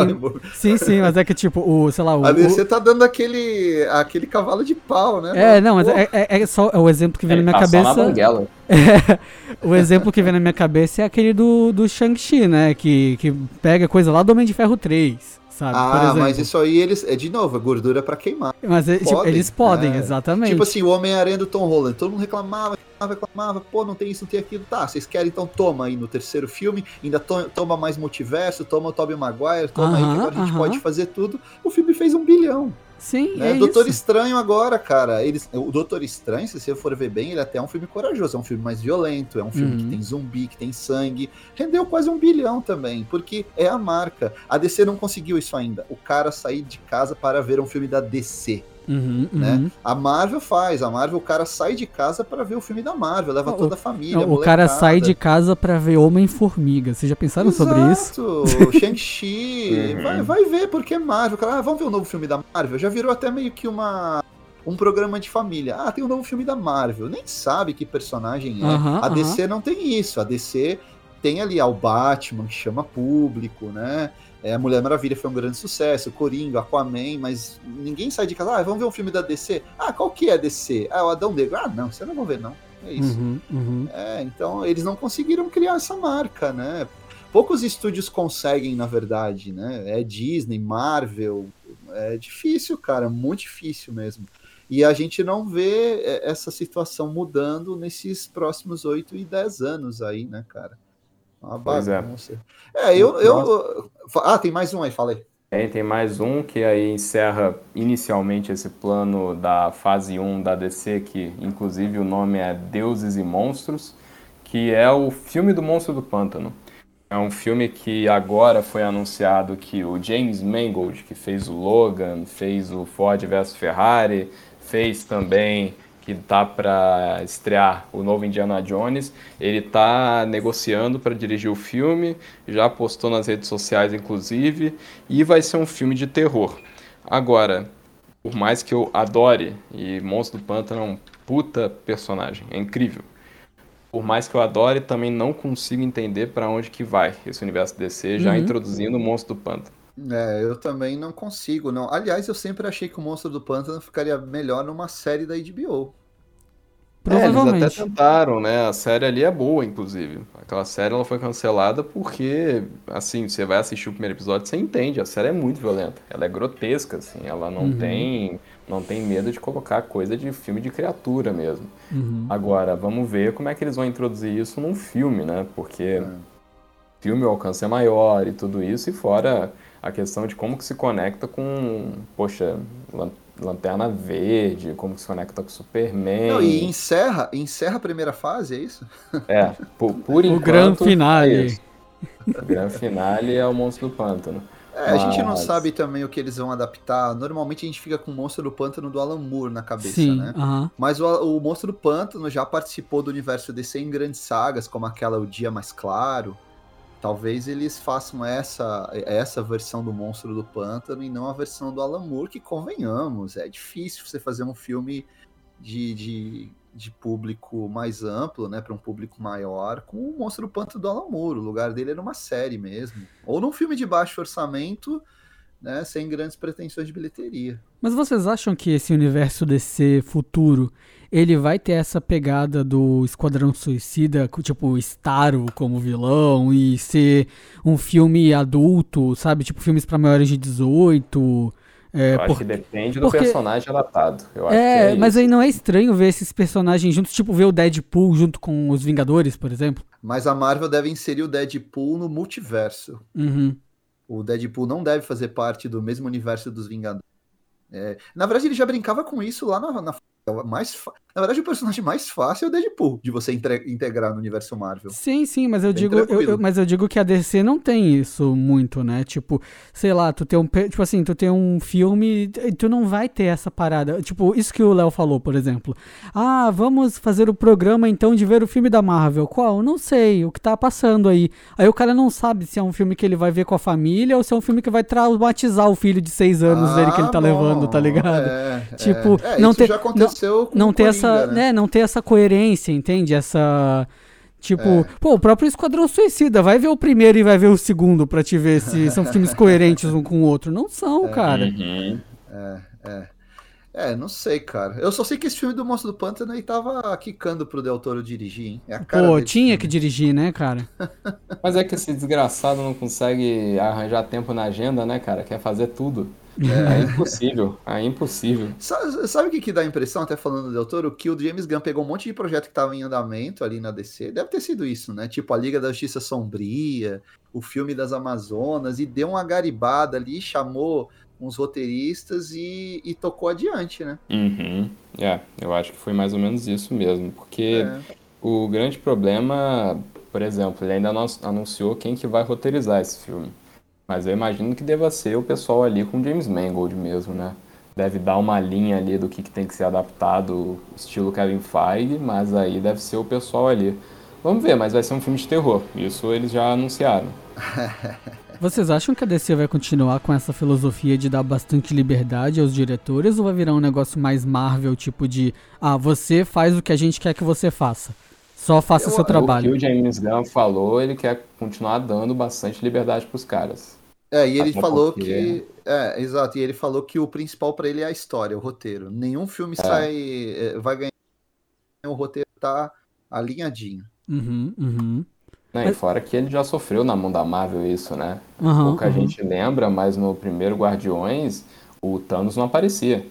sim, sim, mas é que tipo, o, sei lá, o. [LAUGHS] A DC tá dando aquele, aquele cavalo de pau, né? É, não, mas é, é, é, só o exemplo que vem na minha tá cabeça. Só na é, o exemplo que vem na minha cabeça é aquele do, do Shang-Chi, né? Que, que pega coisa lá do Homem de Ferro 3 sabe? Ah, mas isso aí eles é de novo, é gordura para queimar. Mas é, tipo, eles podem, é. exatamente. Tipo assim, o Homem-Aranha do Tom Holland, todo mundo reclamava, reclamava, reclamava, pô, não tem isso, não tem aquilo. Tá, vocês querem então toma aí no terceiro filme, ainda to toma mais multiverso, toma o Tobey Maguire, toma uh -huh, aí que agora a gente uh -huh. pode fazer tudo. O filme fez um bilhão. Sim, né? é Doutor isso. Estranho agora, cara. Eles, o Doutor Estranho, se você for ver bem, ele até é um filme corajoso, é um filme mais violento, é um filme uhum. que tem zumbi, que tem sangue. Rendeu quase um bilhão também, porque é a marca. A DC não conseguiu isso ainda. O cara sair de casa para ver um filme da DC. Uhum, né? Uhum. A Marvel faz, a Marvel o cara sai de casa para ver o filme da Marvel, leva toda a família. Não, o cara sai de casa para ver Homem-Formiga. Vocês já pensaram Exato. sobre isso? Shang-Chi, [LAUGHS] uhum. vai, vai ver porque é Marvel. Cara, ah, vamos ver o novo filme da Marvel. Já virou até meio que uma um programa de família. Ah, tem um novo filme da Marvel. Nem sabe que personagem é. a DC não tem isso. A DC tem ali ao Batman que chama público, né? É, a Mulher Maravilha foi um grande sucesso, Coringa, Aquaman, mas ninguém sai de casa. Ah, vamos ver um filme da DC? Ah, qual que é a DC? Ah, o Adão Negro. Ah, não, você não vai ver, não. É isso. Uhum, uhum. É, então eles não conseguiram criar essa marca, né? Poucos estúdios conseguem, na verdade, né? É Disney, Marvel. É difícil, cara, muito difícil mesmo. E a gente não vê é, essa situação mudando nesses próximos 8 e 10 anos aí, né, cara? Uma bagunça. É, é eu, eu. Ah, tem mais um aí, falei. Tem, tem mais um que aí encerra inicialmente esse plano da fase 1 da DC, que inclusive o nome é Deuses e Monstros, que é o filme do Monstro do Pântano. É um filme que agora foi anunciado que o James Mangold, que fez o Logan, fez o Ford vs Ferrari, fez também que tá para estrear o novo Indiana Jones, ele tá negociando para dirigir o filme, já postou nas redes sociais inclusive, e vai ser um filme de terror. Agora, por mais que eu adore, e Monstro do Pântano é um puta personagem, é incrível. Por mais que eu adore, também não consigo entender para onde que vai esse universo DC, já Uhum. introduzindo o monstro do pântano. É, eu também não consigo, não. Aliás, eu sempre achei que o Monstro do Pântano ficaria melhor numa série da HBO. É, eles até Provavelmente. tentaram, né? A série ali é boa, inclusive. Aquela série ela foi cancelada porque, assim, você vai assistir o primeiro episódio, você entende, a série é muito violenta. Ela é grotesca, assim, ela não Uhum. tem, não tem medo de colocar coisa de filme de criatura mesmo. Uhum. Agora, vamos ver como é que eles vão introduzir isso num filme, né? Porque filme o alcance é maior e tudo isso, e fora a questão de como que se conecta com, poxa, Lanterna Verde, como que se conecta com Superman. Não, e encerra, encerra a primeira fase, é isso? É, por, [LAUGHS] por O enquanto. grande é finale. isso. O grande finale é o Monstro do Pântano. É, a gente não Mas- sabe também o que eles vão adaptar. Normalmente a gente fica com o Monstro do Pântano do Alan Moore na cabeça, Sim, né? aham. Mas o, o Monstro do Pântano já participou do universo DC em grandes sagas, como aquela O Dia Mais Claro. Talvez eles façam essa, essa versão do Monstro do Pântano e não a versão do Alan Moore, que convenhamos, é difícil você fazer um filme de, de, de público mais amplo, né, para um público maior, com o Monstro do Pântano do Alan Moore. O lugar dele é numa série mesmo. Ou num filme de baixo orçamento, né, sem grandes pretensões de bilheteria. Mas vocês acham que esse universo DC futuro, ele vai ter essa pegada do Esquadrão Suicida, com, tipo, Starro como vilão e ser um filme adulto, sabe? Tipo, filmes pra maiores de 18. É, Eu acho por- que depende do porque- personagem adaptado. Eu acho é, que é mas aí não é estranho ver esses personagens juntos, tipo, ver o Deadpool junto com os Vingadores, por exemplo? Mas a Marvel deve inserir o Deadpool no multiverso. Uhum. O Deadpool não deve fazer parte do mesmo universo dos Vingadores. É, na verdade, ele já brincava com isso lá na. na mais fa- na verdade, o personagem mais fácil é o Deadpool de você integrar no universo Marvel. Sim, sim, mas eu Bem digo, eu- eu- mas eu digo que a DC não tem isso muito, né? Tipo, sei lá, tu tem um, tipo assim, tu tem um filme, e tu não vai ter essa parada. Tipo, isso que o Léo falou, por exemplo. Ah, vamos fazer o programa então de ver o filme da Marvel. Qual? Não sei, o que tá passando aí. Aí o cara não sabe se é um filme que ele vai ver com a família ou se é um filme que vai traumatizar o filho de seis anos dele que ele tá Ah, levando, bom, tá ligado? É, Tipo, é, É, não isso ter- já aconteceu com não o ter Coringa, essa, né? né, não ter essa coerência, entende? Essa tipo, É. pô, o próprio Esquadrão Suicida, vai ver o primeiro e vai ver o segundo pra te ver se são [LAUGHS] filmes coerentes um com o outro. Não são, cara. Uhum. É, não sei, cara. Eu só sei que esse filme do Monstro do Pântano aí tava quicando pro Del Toro dirigir, hein? É a cara Pô, tinha esse que filme. dirigir, né, cara? [LAUGHS] Mas é que esse desgraçado não consegue arranjar tempo na agenda, né, cara? Quer fazer tudo. É, [LAUGHS] impossível. É impossível. Sa- Sabe o que, que dá a impressão, até falando do Del Toro? Que o James Gunn pegou um monte de projeto que tava em andamento ali na DC. Deve ter sido isso, né? Tipo a Liga da Justiça Sombria, o filme das Amazonas, e deu uma garibada ali, chamou uns roteiristas e, e tocou adiante, né? Uhum. É, eu acho que foi mais ou menos isso mesmo. Porque É. o grande problema, por exemplo, ele ainda não anunciou quem que vai roteirizar esse filme. Mas eu imagino que deva ser o pessoal ali com James Mangold mesmo, né? Deve dar uma linha ali do que, que tem que ser adaptado, estilo Kevin Feige, mas aí deve ser o pessoal ali. Vamos ver, mas vai ser um filme de terror. Isso eles já anunciaram. [LAUGHS] Vocês acham que a DC vai continuar com essa filosofia de dar bastante liberdade aos diretores ou vai virar um negócio mais Marvel, tipo de, ah, você faz o que a gente quer que você faça. Só faça Eu- seu eu- trabalho. O que o James Gunn falou, ele quer continuar dando bastante liberdade pros caras. É, e ele Até falou porque- que. É, exato. E ele falou que o principal pra ele é a história, o roteiro. Nenhum filme sai. é, vai ganhar. O roteiro tá alinhadinho. Uhum, uhum. Né? E fora que ele já sofreu na mão da Marvel isso, né? Aham, Pouca aham. gente lembra, mas no primeiro Guardiões, o Thanos não aparecia.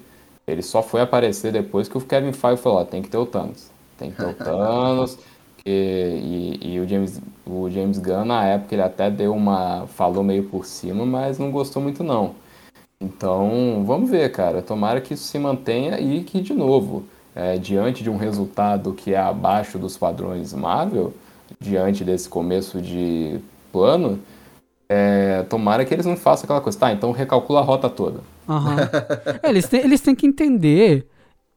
Ele só foi aparecer depois que o Kevin Feige falou, ó, tem que ter o Thanos. Tem que ter o [LAUGHS] Thanos. Que- e e o, James, o James Gunn, na época, ele até deu uma... Falou meio por cima, mas não gostou muito, não. Então, vamos ver, cara. Tomara que isso se mantenha e que, de novo, é, diante de um resultado que é abaixo dos padrões Marvel, diante desse começo de plano, é, tomara que eles não façam aquela coisa. Tá, então recalcula a rota toda. Aham. É, eles, têm, eles têm que entender,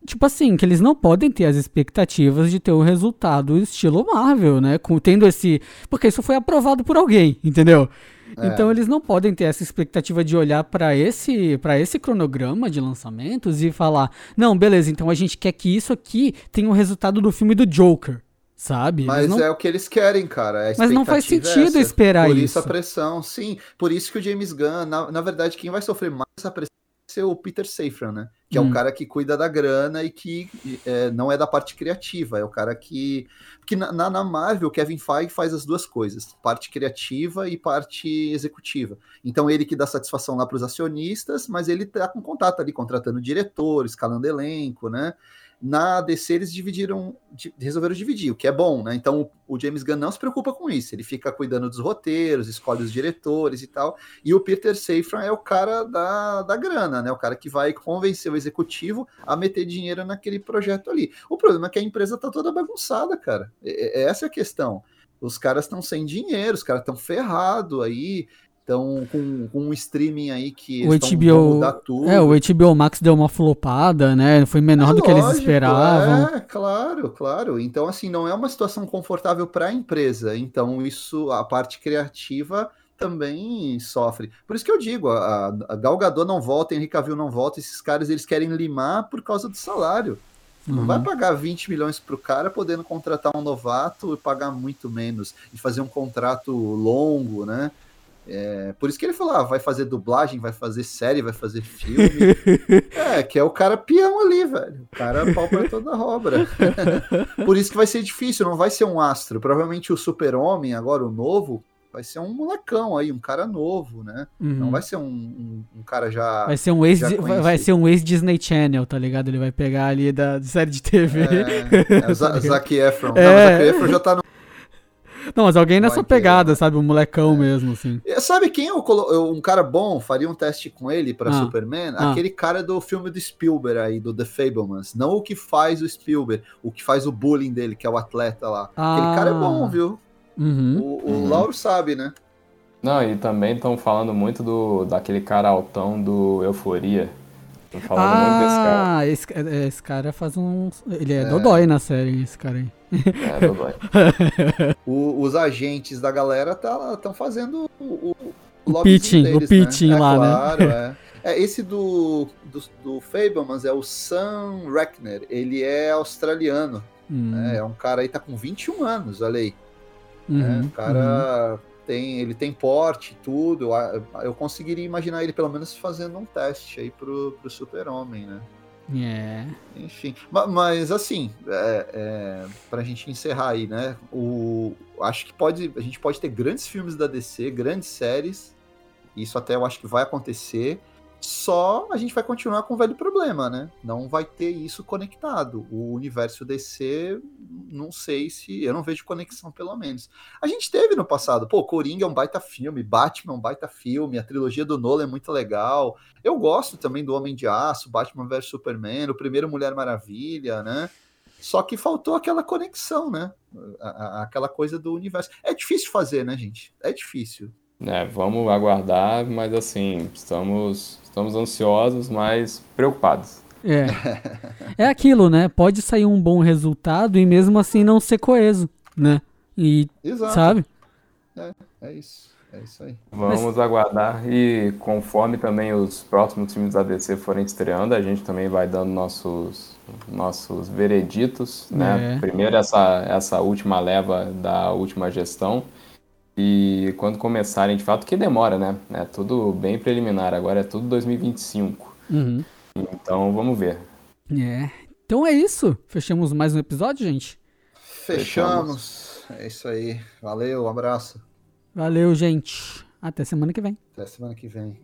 tipo assim, que eles não podem ter as expectativas de ter um resultado estilo Marvel, né? Com, tendo esse. Porque isso foi aprovado por alguém, entendeu? É. Então eles não podem ter essa expectativa de olhar para esse para esse cronograma de lançamentos e falar: "Não, beleza, então a gente quer que isso aqui tenha o um resultado do filme do Joker" sabe? Mas não... é o que eles querem, cara. Mas não faz é sentido é esperar por isso. Por isso a pressão, sim. Por isso que o James Gunn, na, na verdade, quem vai sofrer mais essa pressão ser o Peter Safran, né? Que hum. é o cara que cuida da grana e que é, não é da parte criativa, é o cara que. Porque na, na Marvel, o Kevin Feige faz as duas coisas: parte criativa e parte executiva. Então, ele que dá satisfação lá para os acionistas, mas ele tá com contato ali, contratando diretores, escalando elenco, né? Na DC eles dividiram, resolveram dividir, o que é bom, né? Então o James Gunn não se preocupa com isso, ele fica cuidando dos roteiros, escolhe os diretores e tal. E o Peter Safran é o cara da, da grana, né? O cara que vai convencer o executivo a meter dinheiro naquele projeto ali. O problema é que a empresa tá toda bagunçada, cara. essa é a questão. Os caras estão sem dinheiro, os caras estão ferrados aí. Então, com, com um streaming aí que o HBO, mudar tudo. É, o HBO Max deu uma flopada, né? Foi menor é do que eles esperavam. É, claro, claro. Então, assim, não é uma situação confortável para a empresa. Então, isso, a parte criativa também sofre. Por isso que eu digo, a, a Gal Gadot não volta, Henrique Cavill não volta, esses caras eles querem limar por causa do salário. Uhum. Não vai uhum. pagar 20 milhões pro cara podendo contratar um novato e pagar muito menos e fazer um contrato longo, né? É, por isso que ele falou: ah, vai fazer dublagem, vai fazer série, vai fazer filme. [LAUGHS] é, que é o cara peão ali, velho. O cara pau pra toda a obra. [LAUGHS] por isso que vai ser difícil, não vai ser um astro. Provavelmente o Super-Homem, agora o novo, vai ser um molecão aí, um cara novo, né? Uhum. Não vai ser um, um, um, cara já. Vai ser um ex vai ser um ex Disney Channel, tá ligado? Ele vai pegar ali da série de TV. É, é o [LAUGHS] Zac Efron. É. Não, o Zac Efron já tá no não, mas alguém nessa pegada, sabe? Um molecão é. mesmo, assim. Sabe quem eu, eu, um cara bom faria um teste com ele para ah. Superman? Ah. Aquele cara do filme do Spielberg aí, do The Fablemans. Não o que faz o Spielberg, o que faz o bullying dele, que é o atleta lá. Ah. Aquele cara é bom, viu? Uhum. O, o uhum. Lauro sabe, né? Não, e também estão falando muito do daquele cara altão do Euforia. Tô falando ah, muito desse cara. Ah, esse, é, esse, cara faz um. Ele é, é. dodói na série, esse cara aí. É, dodói. [LAUGHS] o, os agentes da galera estão tá, fazendo o, o, o pitching, deles, o pitching né? lá, é, né? claro, né? [LAUGHS] É. é. Esse do, do, do Fablemans é o Sam Reckner. Ele é australiano. Hum. Né? É um cara aí, tá com 21 anos, olha aí. Uhum, né? O cara. Uhum tem, ele tem porte tudo. Eu conseguiria imaginar ele pelo menos fazendo um teste aí pro, pro Super-Homem, né? É. Enfim, mas, assim, é, é, pra gente encerrar aí, né? O, acho que pode, a gente pode ter grandes filmes da DC, grandes séries. Isso até eu acho que vai acontecer. Só a gente vai continuar com o velho problema, né? Não vai ter isso conectado. O universo DC, não sei se. Eu não vejo conexão, pelo menos. A gente teve no passado, pô, Coringa é um baita filme, Batman é um baita filme, a trilogia do Nolan é muito legal. Eu gosto também do Homem de Aço, Batman vs Superman, o primeiro Mulher Maravilha, né? Só que faltou aquela conexão, né? Aquela coisa do universo. É difícil fazer, né, gente? É difícil. É, vamos aguardar, mas assim, estamos Estamos ansiosos, mas preocupados. É. É aquilo, né? Pode sair um bom resultado e mesmo assim não ser coeso, né? E, Exato. sabe? É, é isso. É isso aí. Vamos Mas... aguardar e conforme também os próximos filmes da DC forem estreando, a gente também vai dando nossos, nossos vereditos, né? É. Primeiro essa, essa última leva da última gestão e quando começarem, de fato, que demora, né? É tudo bem preliminar, agora é tudo 2025. Uhum. Então vamos ver. É. Então é isso. Fechamos mais um episódio, gente? Fechamos. É isso aí. Valeu, um abraço. Valeu, gente. Até semana que vem. Até semana que vem.